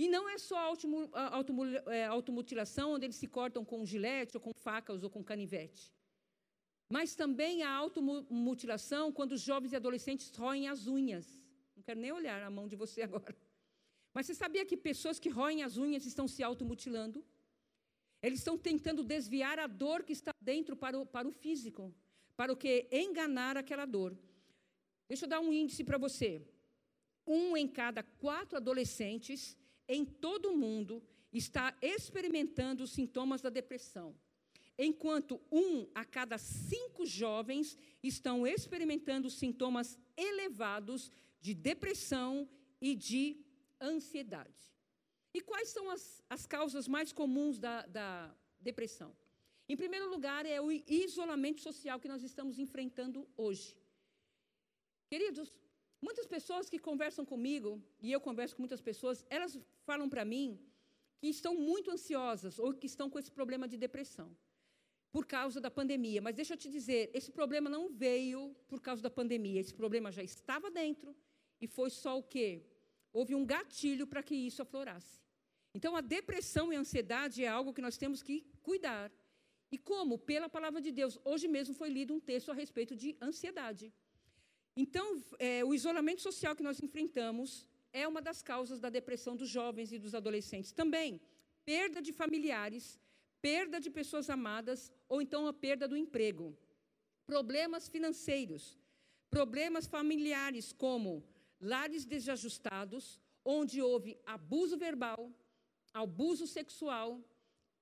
Speaker 1: E não é só a é, automutilação, onde eles se cortam com gilete, ou com facas, ou com canivete. Mas também a automutilação quando os jovens e adolescentes roem as unhas. Não quero nem olhar a mão de você agora. Mas você sabia que pessoas que roem as unhas estão se automutilando? Eles estão tentando desviar a dor que está dentro para o, para o físico, para o que enganar aquela dor. Deixa eu dar um índice para você. Um em cada quatro adolescentes em todo o mundo está experimentando os sintomas da depressão enquanto um a cada cinco jovens estão experimentando sintomas elevados de depressão e de ansiedade. E quais são as, as causas mais comuns da, da depressão? Em primeiro lugar, é o isolamento social que nós estamos enfrentando hoje. Queridos, muitas pessoas que conversam comigo, e eu converso com muitas pessoas, elas falam para mim que estão muito ansiosas ou que estão com esse problema de depressão por causa da pandemia. Mas deixa eu te dizer, esse problema não veio por causa da pandemia. Esse problema já estava dentro e foi só o quê? Houve um gatilho para que isso aflorasse. Então, a depressão e a ansiedade é algo que nós temos que cuidar. E como? Pela palavra de Deus. Hoje mesmo foi lido um texto a respeito de ansiedade. Então, é, o isolamento social que nós enfrentamos é uma das causas da depressão dos jovens e dos adolescentes. Também, perda de familiares, perda de pessoas amadas ou então a perda do emprego. Problemas financeiros, problemas familiares como lares desajustados, onde houve abuso verbal, abuso sexual,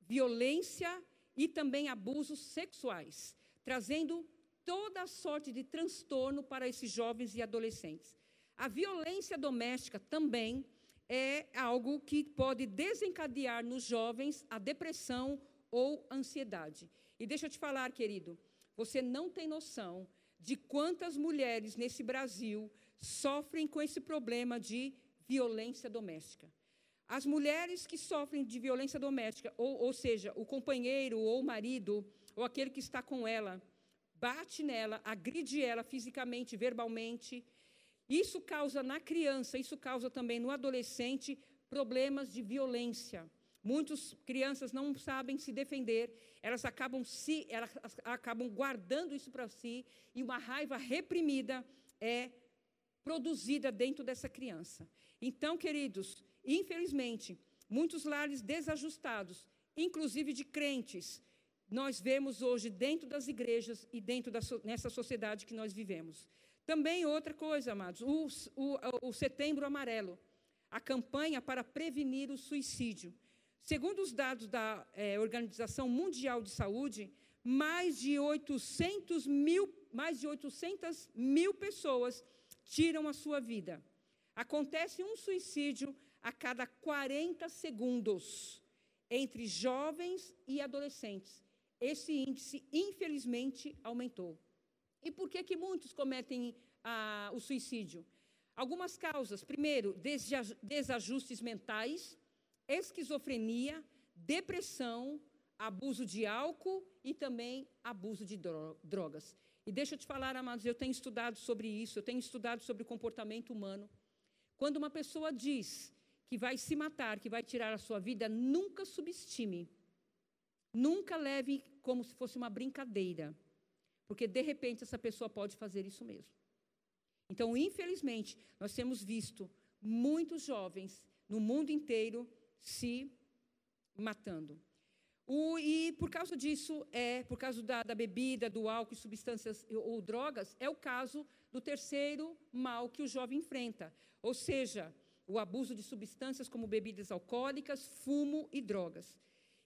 Speaker 1: violência e também abusos sexuais, trazendo toda sorte de transtorno para esses jovens e adolescentes. A violência doméstica também é algo que pode desencadear nos jovens a depressão ou ansiedade. E deixa eu te falar, querido, você não tem noção de quantas mulheres nesse Brasil sofrem com esse problema de violência doméstica. As mulheres que sofrem de violência doméstica, ou, ou seja, o companheiro ou o marido, ou aquele que está com ela, bate nela, agride ela fisicamente, verbalmente, isso causa na criança, isso causa também no adolescente problemas de violência. Muitas crianças não sabem se defender, elas acabam se, elas acabam guardando isso para si e uma raiva reprimida é produzida dentro dessa criança. Então, queridos, infelizmente, muitos lares desajustados, inclusive de crentes, nós vemos hoje dentro das igrejas e dentro da, nessa sociedade que nós vivemos. Também outra coisa, amados, o, o, o Setembro Amarelo, a campanha para prevenir o suicídio. Segundo os dados da é, Organização Mundial de Saúde, mais de 800 mil, mais de 800 mil pessoas tiram a sua vida. Acontece um suicídio a cada 40 segundos entre jovens e adolescentes. Esse índice, infelizmente, aumentou. E por que, que muitos cometem ah, o suicídio? Algumas causas. Primeiro, desajustes mentais, esquizofrenia, depressão, abuso de álcool e também abuso de drogas. E deixa eu te falar, amados, eu tenho estudado sobre isso, eu tenho estudado sobre o comportamento humano. Quando uma pessoa diz que vai se matar, que vai tirar a sua vida, nunca subestime. Nunca leve como se fosse uma brincadeira. Porque, de repente, essa pessoa pode fazer isso mesmo. Então, infelizmente, nós temos visto muitos jovens no mundo inteiro se matando. O, e por causa disso, é, por causa da, da bebida, do álcool, substâncias ou drogas, é o caso do terceiro mal que o jovem enfrenta. Ou seja, o abuso de substâncias como bebidas alcoólicas, fumo e drogas.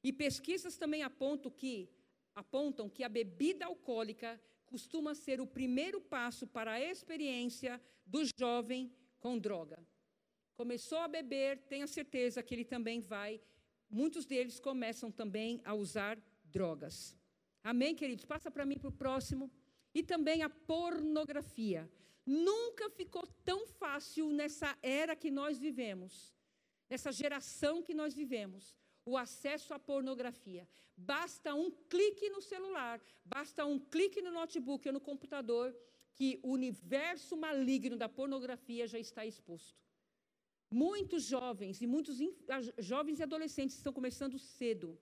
Speaker 1: E pesquisas também apontam que, apontam que a bebida alcoólica costuma ser o primeiro passo para a experiência do jovem com droga. Começou a beber, tenha certeza que ele também vai, muitos deles começam também a usar drogas. Amém, queridos? Passa para mim para o próximo. E também a pornografia. Nunca ficou tão fácil nessa era que nós vivemos, nessa geração que nós vivemos, o acesso à pornografia. Basta um clique no celular, basta um clique no notebook ou no computador, que o universo maligno da pornografia já está exposto. Muitos jovens e muitos jovens e adolescentes estão começando cedo.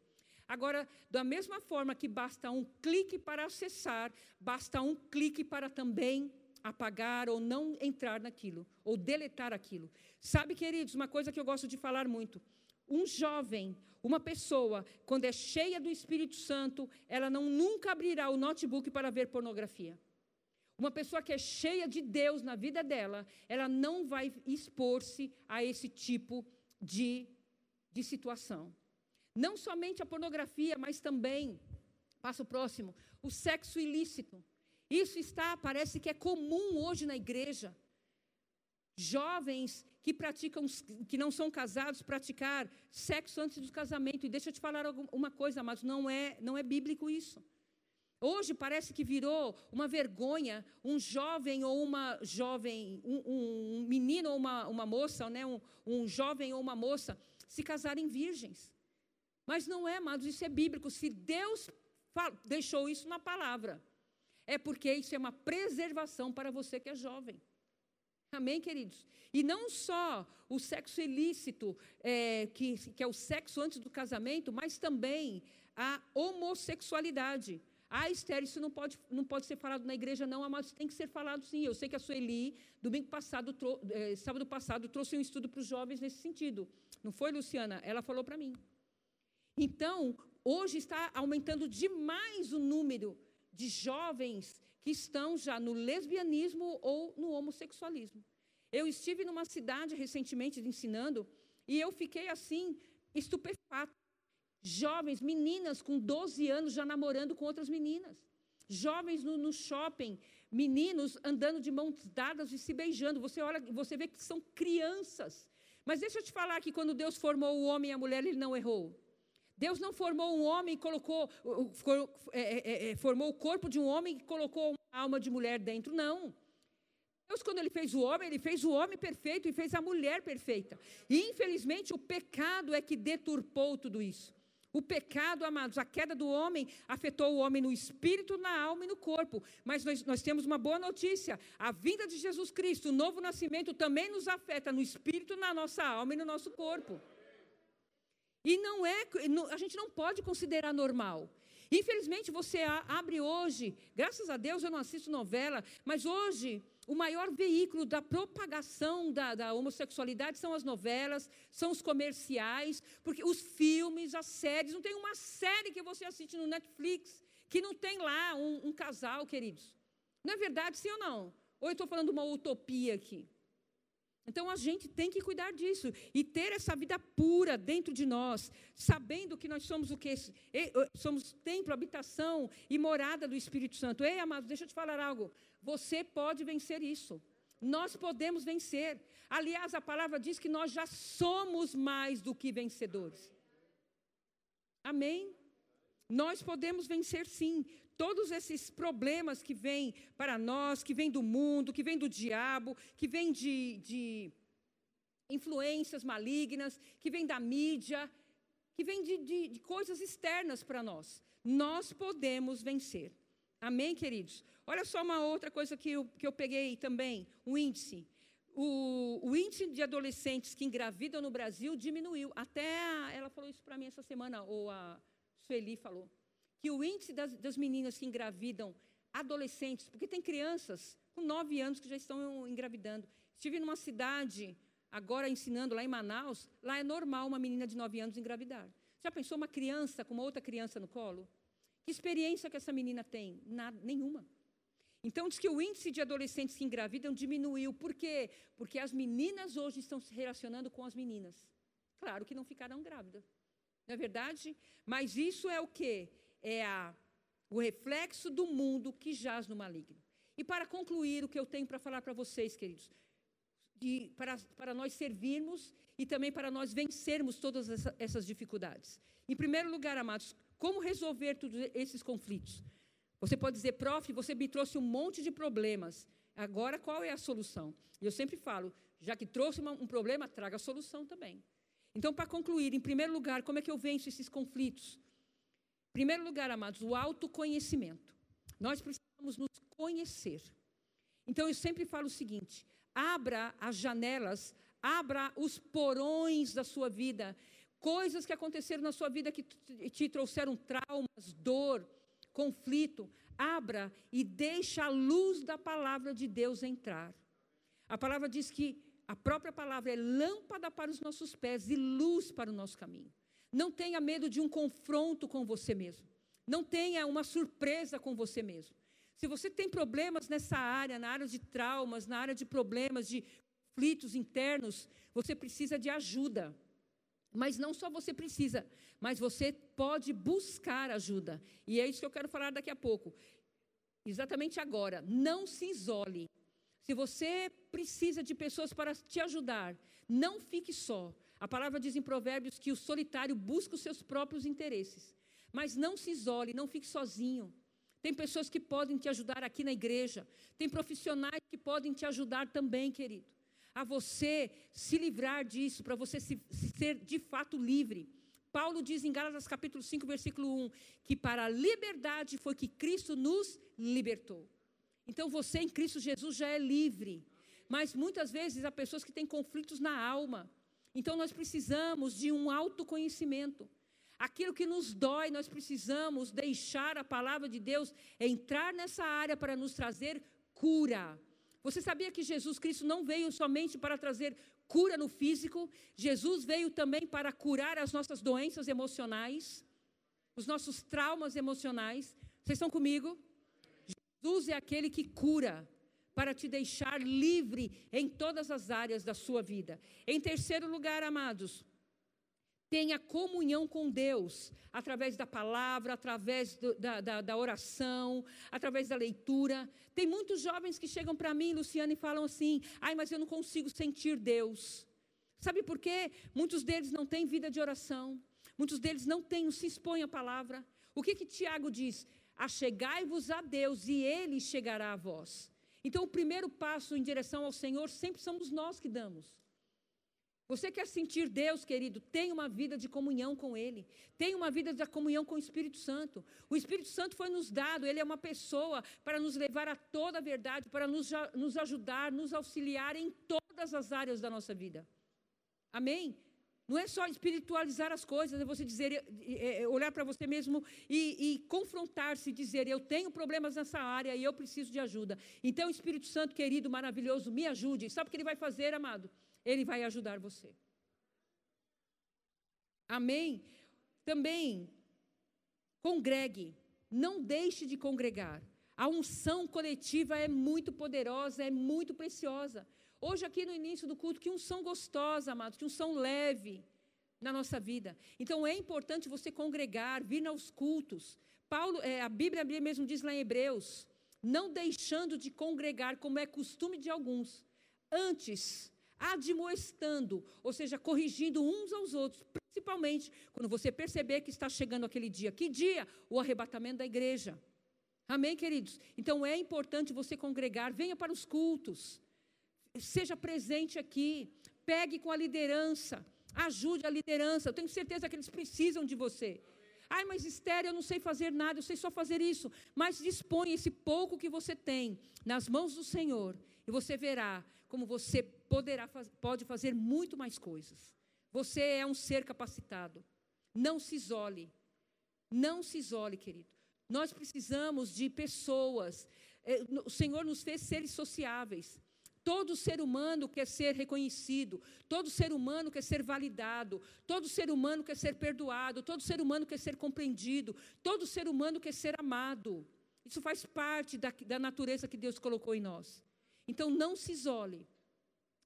Speaker 1: Agora, da mesma forma que basta um clique para acessar, basta um clique para também apagar ou não entrar naquilo, ou deletar aquilo. Sabe, queridos, uma coisa que eu gosto de falar muito. Um jovem, uma pessoa, quando é cheia do Espírito Santo, ela não nunca abrirá o notebook para ver pornografia. Uma pessoa que é cheia de Deus na vida dela, ela não vai expor-se a esse tipo de, de situação. Não somente a pornografia, mas também, passo próximo, o sexo ilícito. Isso está, parece que é comum hoje na igreja. Jovens que praticam, que não são casados, praticar sexo antes do casamento. E deixa eu te falar uma coisa, mas não é, não é bíblico isso. Hoje parece que virou uma vergonha um jovem ou uma jovem, um, um menino ou uma, uma moça, né? um, um jovem ou uma moça se casarem virgens. Mas não é, amados, isso é bíblico. Se Deus deixou isso na palavra, é porque isso é uma preservação para você que é jovem. Amém, queridos? E não só o sexo ilícito, é, que, que é o sexo antes do casamento, mas também a homossexualidade. Ah, Esther, isso não pode, não pode ser falado na igreja, não, mas tem que ser falado sim. Eu sei que a Sueli, domingo passado, é, sábado passado, trouxe um estudo para os jovens nesse sentido. Não foi, Luciana? Ela falou para mim. Então, hoje está aumentando demais o número de jovens que estão já no lesbianismo ou no homossexualismo. Eu estive numa cidade recentemente ensinando e eu fiquei assim, estupefato. Jovens, meninas com 12 anos já namorando com outras meninas. Jovens no, no shopping, meninos andando de mãos dadas e se beijando. Você olha, você vê que são crianças. Mas deixa eu te falar que quando Deus formou o homem e a mulher, ele não errou. Deus não formou um homem e colocou, é, é, é, formou o corpo de um homem e colocou uma alma de mulher dentro. Não. Deus, quando Ele fez o homem, Ele fez o homem perfeito e fez a mulher perfeita. E, infelizmente, o pecado é que deturpou tudo isso. O pecado, amados, a queda do homem afetou o homem no espírito, na alma e no corpo. Mas nós, nós temos uma boa notícia: a vinda de Jesus Cristo, o novo nascimento, também nos afeta no espírito, na nossa alma e no nosso corpo. E não é, a gente não pode considerar normal. Infelizmente, você abre hoje, graças a Deus eu não assisto novela, mas hoje o maior veículo da propagação da, da, homossexualidade são as novelas, são os comerciais, porque os filmes, as séries, não tem uma série que você assiste no Netflix que não tem lá um, um casal, queridos. Não é verdade, sim ou não? Ou eu estou falando uma utopia aqui? Então a gente tem que cuidar disso e ter essa vida pura dentro de nós, sabendo que nós somos o que somos templo, habitação e morada do Espírito Santo. Ei, amados, deixa eu te falar algo. Você pode vencer isso. Nós podemos vencer. Aliás, a palavra diz que nós já somos mais do que vencedores. Amém? Nós podemos vencer sim todos esses problemas que vêm para nós, que vêm do mundo, que vêm do diabo, que vêm de, de influências malignas, que vêm da mídia, que vêm de, de, de coisas externas para nós. Nós podemos vencer. Amém, queridos? Olha só uma outra coisa que eu, que eu peguei também: o índice. O, o, índice de adolescentes que engravidam no Brasil diminuiu. Até a, ela falou isso para mim essa semana, ou a Sueli falou que o índice das, das meninas que engravidam adolescentes, porque tem crianças com nove anos que já estão engravidando. Estive numa cidade, agora ensinando lá em Manaus, lá é normal uma menina de nove anos engravidar. Já pensou uma criança com uma outra criança no colo? Que experiência que essa menina tem? Nada, nenhuma. Então, diz que o índice de adolescentes que engravidam diminuiu. Por quê? Porque as meninas hoje estão se relacionando com as meninas. Claro que não ficarão grávidas. Não é verdade? Mas isso é o quê? É a, o reflexo do mundo que jaz no maligno. E para concluir, o que eu tenho para falar para vocês, queridos, de, para, para nós servirmos e também para nós vencermos todas essa, essas dificuldades. Em primeiro lugar, amados, como resolver todos esses conflitos? Você pode dizer, prof, você me trouxe um monte de problemas. Agora, qual é a solução? E eu sempre falo, já que trouxe uma, um problema, traga a solução também. Então, para concluir, em primeiro lugar, como é que eu venço esses conflitos? Primeiro lugar, amados, o autoconhecimento. Nós precisamos nos conhecer. Então eu sempre falo o seguinte: abra as janelas, abra os porões da sua vida, coisas que aconteceram na sua vida que te trouxeram traumas, dor, conflito. Abra e deixe a luz da palavra de Deus entrar. A palavra diz que a própria palavra é lâmpada para os nossos pés e luz para o nosso caminho. Não tenha medo de um confronto com você mesmo. Não tenha uma surpresa com você mesmo. Se você tem problemas nessa área, na área de traumas, na área de problemas, de conflitos internos, você precisa de ajuda. Mas não só você precisa, mas você pode buscar ajuda. E é isso que eu quero falar daqui a pouco. Exatamente agora. Não se isole. Se você precisa de pessoas para te ajudar, não fique só. A palavra diz em Provérbios que o solitário busca os seus próprios interesses. Mas não se isole, não fique sozinho. Tem pessoas que podem te ajudar aqui na igreja. Tem profissionais que podem te ajudar também, querido. A você se livrar disso, para você se, ser de fato livre. Paulo diz em Gálatas capítulo 5, versículo 1, que para a liberdade foi que Cristo nos libertou. Então você em Cristo Jesus já é livre. Mas muitas vezes há pessoas que têm conflitos na alma. Então nós precisamos de um autoconhecimento. Aquilo que nos dói, nós precisamos deixar a palavra de Deus entrar nessa área para nos trazer cura. Você sabia que Jesus Cristo não veio somente para trazer cura no físico, Jesus veio também para curar as nossas doenças emocionais, os nossos traumas emocionais. Vocês estão comigo? Jesus é aquele que cura para te deixar livre em todas as áreas da sua vida. Em terceiro lugar, amados, tenha comunhão com Deus, através da palavra, através do, da, da, da, oração, através da leitura. Tem muitos jovens que chegam para mim, Luciana, e falam assim: ai, mas eu não consigo sentir Deus. Sabe por quê? Muitos deles não têm vida de oração, muitos deles não têm, se expõem à palavra. O que que Tiago diz? Achegai-vos a Deus e ele chegará a vós. Então, o primeiro passo em direção ao Senhor sempre somos nós que damos. Você quer sentir Deus, querido? Tenha uma vida de comunhão com Ele. Tenha uma vida de comunhão com o Espírito Santo. O Espírito Santo foi nos dado, Ele é uma pessoa para nos levar a toda a verdade, para nos, nos ajudar, nos auxiliar em todas as áreas da nossa vida. Amém? Não é só espiritualizar as coisas, é você dizer, é, é, olhar para você mesmo e, e confrontar-se dizer: Eu tenho problemas nessa área e eu preciso de ajuda. Então, Espírito Santo querido, maravilhoso, me ajude. Sabe o que ele vai fazer, amado? Ele vai ajudar você. Amém? Também, congregue. Não deixe de congregar. A unção coletiva é muito poderosa, é muito preciosa. Hoje, aqui no início do culto, que unção gostosa, amados, que unção leve na nossa vida. Então, é importante você congregar, vir aos cultos. Paulo, é, a Bíblia mesmo diz lá em Hebreus, não deixando de congregar, como é costume de alguns, antes, admoestando, ou seja, corrigindo uns aos outros, principalmente quando você perceber que está chegando aquele dia. Que dia? O arrebatamento da igreja. Amém, queridos? Então é importante você congregar, venha para os cultos seja presente aqui, pegue com a liderança, ajude a liderança. Eu tenho certeza que eles precisam de você. Ai, mas Esther, eu não sei fazer nada, eu sei só fazer isso. Mas dispõe esse pouco que você tem nas mãos do Senhor e você verá como você poderá, pode fazer muito mais coisas. Você é um ser capacitado. Não se isole. Não se isole, querido. Nós precisamos de pessoas. Eh, o Senhor nos fez seres sociáveis. Todo ser humano quer ser reconhecido, todo ser humano quer ser validado, todo ser humano quer ser perdoado, todo ser humano quer ser compreendido, todo ser humano quer ser amado. Isso faz parte da, da natureza que Deus colocou em nós. Então não se isole.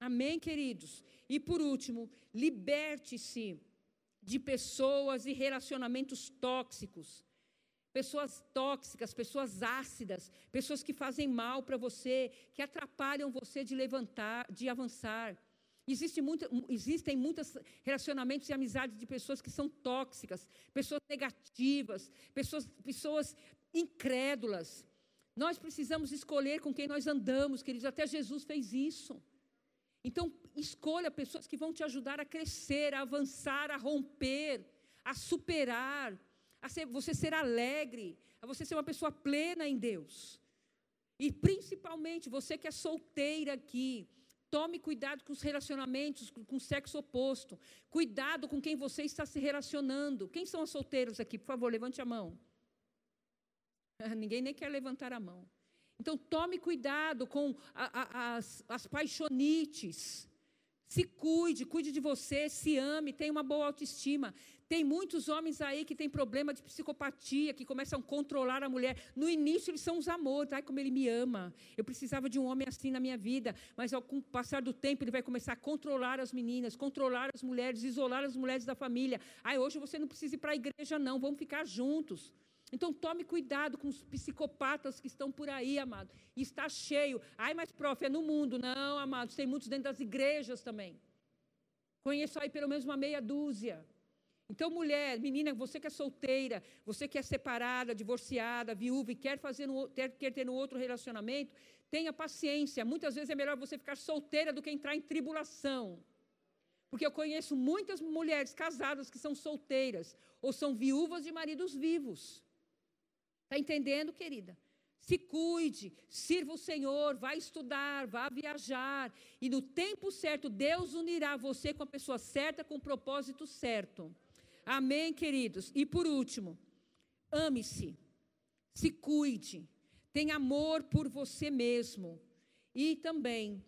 Speaker 1: Amém, queridos? E por último, liberte-se de pessoas e relacionamentos tóxicos pessoas tóxicas, pessoas ácidas, pessoas que fazem mal para você, que atrapalham você de levantar, de avançar. Existe muita, existem muitos relacionamentos e amizades de pessoas que são tóxicas, pessoas negativas, pessoas, pessoas incrédulas. Nós precisamos escolher com quem nós andamos, queridos. Até Jesus fez isso. Então, escolha pessoas que vão te ajudar a crescer, a avançar, a romper, a superar a ser, você ser alegre, a você ser uma pessoa plena em Deus. E principalmente você que é solteira aqui, tome cuidado com os relacionamentos com o sexo oposto. Cuidado com quem você está se relacionando. Quem são as solteiras aqui? Por favor, levante a mão. Ninguém nem quer levantar a mão. Então, tome cuidado com a, a, as, as paixonites. Se cuide, cuide de você, se ame, tenha uma boa autoestima. Tem muitos homens aí que têm problema de psicopatia, que começam a controlar a mulher. No início eles são os amores, ai como ele me ama. Eu precisava de um homem assim na minha vida, mas ao passar do tempo ele vai começar a controlar as meninas, controlar as mulheres, isolar as mulheres da família. Ai, hoje você não precisa ir para a igreja não, vamos ficar juntos. Então tome cuidado com os psicopatas que estão por aí, amado. E está cheio. Ai, mas prof, é no mundo. Não, amados, tem muitos dentro das igrejas também. Conheço aí pelo menos uma meia dúzia. Então, mulher, menina, você que é solteira, você que é separada, divorciada, viúva e quer, fazer no, quer, ter um outro relacionamento, tenha paciência. Muitas vezes é melhor você ficar solteira do que entrar em tribulação. Porque eu conheço muitas mulheres casadas que são solteiras ou são viúvas de maridos vivos. Está entendendo, querida? Se cuide, sirva o Senhor, vá estudar, vá viajar. E no tempo certo, Deus unirá você com a pessoa certa, com o propósito certo. Amém, queridos? E por último, ame-se, se cuide, tenha amor por você mesmo e também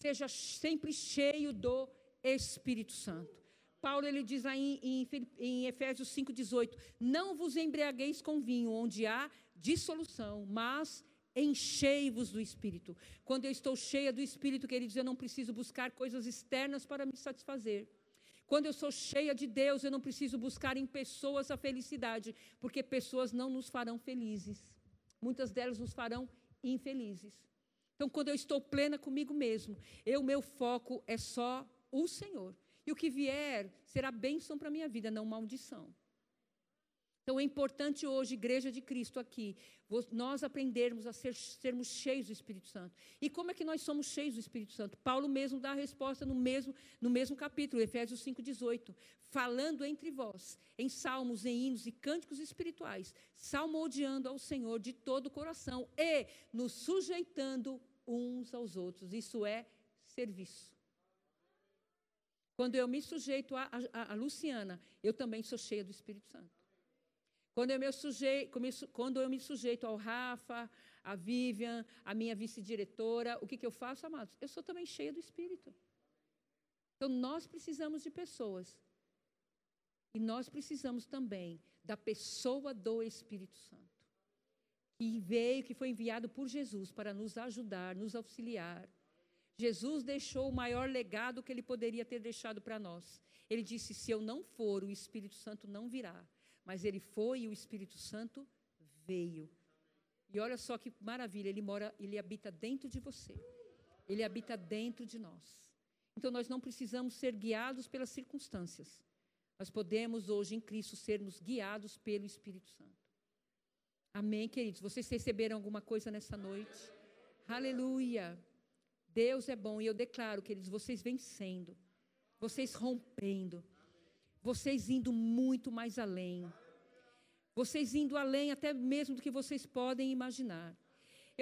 Speaker 1: seja sempre cheio do Espírito Santo. Paulo ele diz aí em, em Efésios 5,18: Não vos embriagueis com vinho, onde há dissolução, mas enchei-vos do Espírito. Quando eu estou cheia do Espírito, queridos, eu não preciso buscar coisas externas para me satisfazer. Quando eu sou cheia de Deus, eu não preciso buscar em pessoas a felicidade, porque pessoas não nos farão felizes. Muitas delas nos farão infelizes. Então, quando eu estou plena comigo mesmo, eu meu foco é só o Senhor. E o que vier será bênção para a minha vida, não maldição. Então é importante hoje, Igreja de Cristo aqui, nós aprendermos a ser, sermos cheios do Espírito Santo. E como é que nós somos cheios do Espírito Santo? Paulo mesmo dá a resposta no mesmo, no mesmo capítulo, Efésios 5,18. Falando entre vós, em salmos, em hinos e cânticos espirituais, salmodiando ao Senhor de todo o coração e nos sujeitando uns aos outros. Isso é serviço. Quando eu me sujeito a, a, a Luciana, eu também sou cheia do Espírito Santo. Quando eu, quando eu me sujeito ao Rafa, a Vivian, a minha vice-diretora, o que, que eu faço, amados? Eu sou também cheia do Espírito. Então, nós precisamos de pessoas. E nós precisamos também da pessoa do Espírito Santo. Que veio, que foi enviado por Jesus para nos ajudar, nos auxiliar Jesus deixou o maior legado que ele poderia ter deixado para nós. Ele disse: Se eu não for, o Espírito Santo não virá. Mas ele foi e o Espírito Santo veio. E olha só que maravilha, ele mora, ele habita dentro de você. Ele habita dentro de nós. Então nós não precisamos ser guiados pelas circunstâncias. Nós podemos hoje em Cristo sermos guiados pelo Espírito Santo. Amém, queridos. Vocês receberam alguma coisa nessa noite? Aleluia. Deus é bom e eu declaro, queridos, vocês vencendo, vocês rompendo, vocês indo muito mais além, vocês indo além até mesmo do que vocês podem imaginar.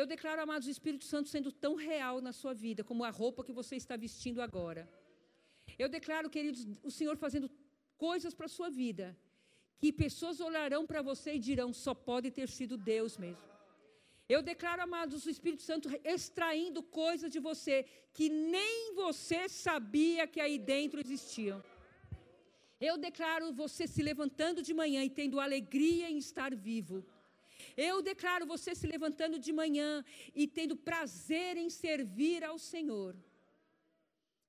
Speaker 1: Eu declaro, amados, o Espírito Santo sendo tão real na sua vida como a roupa que você está vestindo agora. Eu declaro, queridos, o Senhor fazendo coisas para a sua vida, que pessoas olharão para você e dirão: só pode ter sido Deus mesmo. Eu declaro, amados, o Espírito Santo extraindo coisas de você que nem você sabia que aí dentro existiam. Eu declaro você se levantando de manhã e tendo alegria em estar vivo. Eu declaro você se levantando de manhã e tendo prazer em servir ao Senhor.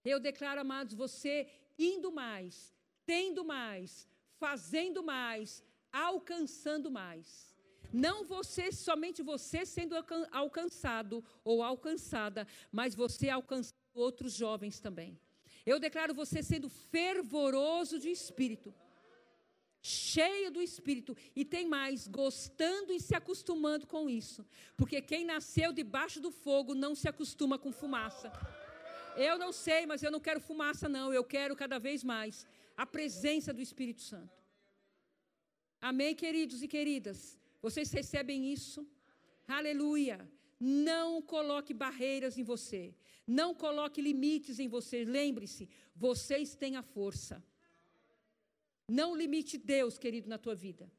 Speaker 1: Eu declaro, amados, você indo mais, tendo mais, fazendo mais, alcançando mais. Não você, somente você sendo alcançado ou alcançada, mas você alcançando outros jovens também. Eu declaro você sendo fervoroso de espírito, cheio do espírito, e tem mais, gostando e se acostumando com isso. Porque quem nasceu debaixo do fogo não se acostuma com fumaça. Eu não sei, mas eu não quero fumaça, não. Eu quero cada vez mais a presença do Espírito Santo. Amém, queridos e queridas? Vocês recebem isso? Aleluia. Não coloque barreiras em você. Não coloque limites em você. Lembre-se, vocês têm a força. Não limite Deus, querido, na tua vida.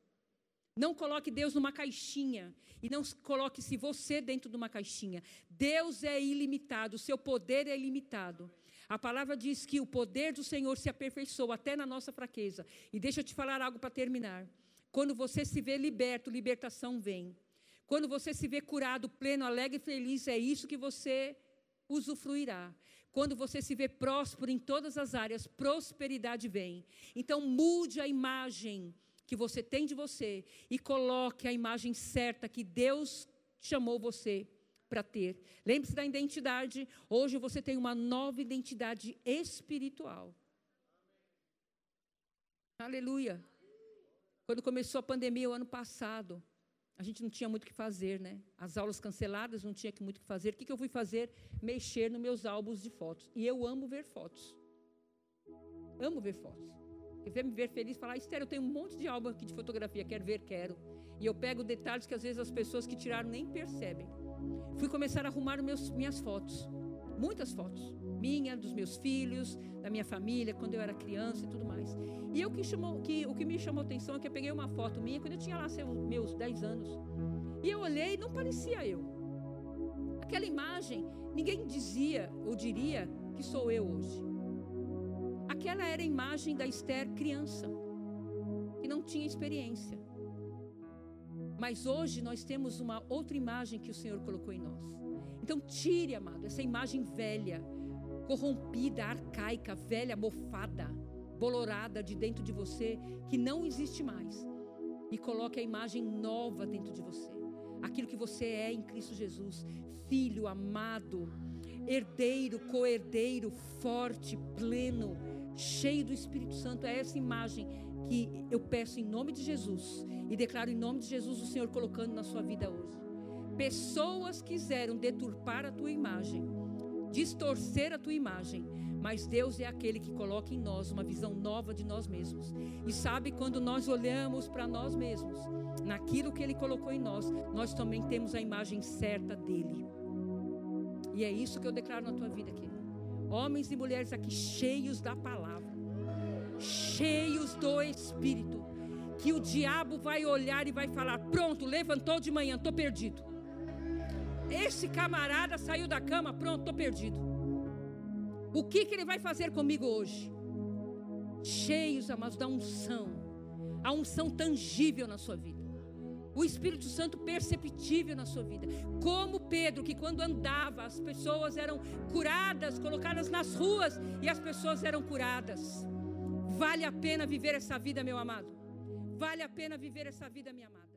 Speaker 1: Não coloque Deus numa caixinha e não coloque-se você dentro de uma caixinha. Deus é ilimitado, o seu poder é ilimitado. A palavra diz que o poder do Senhor se aperfeiçoa até na nossa fraqueza. E deixa eu te falar algo para terminar. Quando você se vê liberto, libertação vem. Quando você se vê curado, pleno, alegre e feliz, é isso que você usufruirá. Quando você se vê próspero em todas as áreas, prosperidade vem. Então, mude a imagem que você tem de você e coloque a imagem certa que Deus chamou você para ter. Lembre-se da identidade. Hoje você tem uma nova identidade espiritual. Aleluia. Quando começou a pandemia o ano passado, a gente não tinha muito o que fazer, né? As aulas canceladas, não tinha muito o que fazer. O que, eu fui fazer? Mexer nos meus álbuns de fotos. E eu amo ver fotos. Amo ver fotos. E ver me ver feliz falar, Esther, eu tenho um monte de álbum aqui de fotografia, quero ver, quero. E eu pego detalhes que às vezes as pessoas que tiraram nem percebem. Fui começar a arrumar meus, minhas fotos. Muitas fotos minha, dos meus filhos, da minha família, quando eu era criança e tudo mais. E eu que chamou, que, o que me chamou atenção é que eu peguei uma foto minha quando eu tinha lá seus, meus 10 anos. E eu olhei e não parecia eu. Aquela imagem, ninguém dizia ou diria que sou eu hoje. Aquela era a imagem da Esther criança, que não tinha experiência. Mas hoje nós temos uma outra imagem que o Senhor colocou em nós. Então tire, amado, essa imagem velha, corrompida, arcaica, velha, mofada, bolorada de dentro de você, que não existe mais. E coloque a imagem nova dentro de você. Aquilo que você é em Cristo Jesus, filho amado, herdeiro, co-herdeiro, forte, pleno, cheio do Espírito Santo. É essa imagem que eu peço em nome de Jesus e declaro em nome de Jesus o Senhor colocando na sua vida hoje. Pessoas quiseram deturpar a tua imagem distorcer a tua imagem, mas Deus é aquele que coloca em nós uma visão nova de nós mesmos. E sabe quando nós olhamos para nós mesmos, naquilo que ele colocou em nós, nós também temos a imagem certa dele. E é isso que eu declaro na tua vida, querido. Homens e mulheres aqui cheios da palavra, cheios do Espírito, que o diabo vai olhar e vai falar: pronto, levantou de manhã, estou perdido. Esse camarada saiu da cama, pronto, estou perdido. O que, que ele vai fazer comigo hoje? Cheios, amados, da unção, a unção tangível na sua vida o Espírito Santo perceptível na sua vida. Como Pedro, que quando andava, as pessoas eram curadas, colocadas nas ruas e as pessoas eram curadas. Vale a pena viver essa vida, meu amado. Vale a pena viver essa vida, minha amada.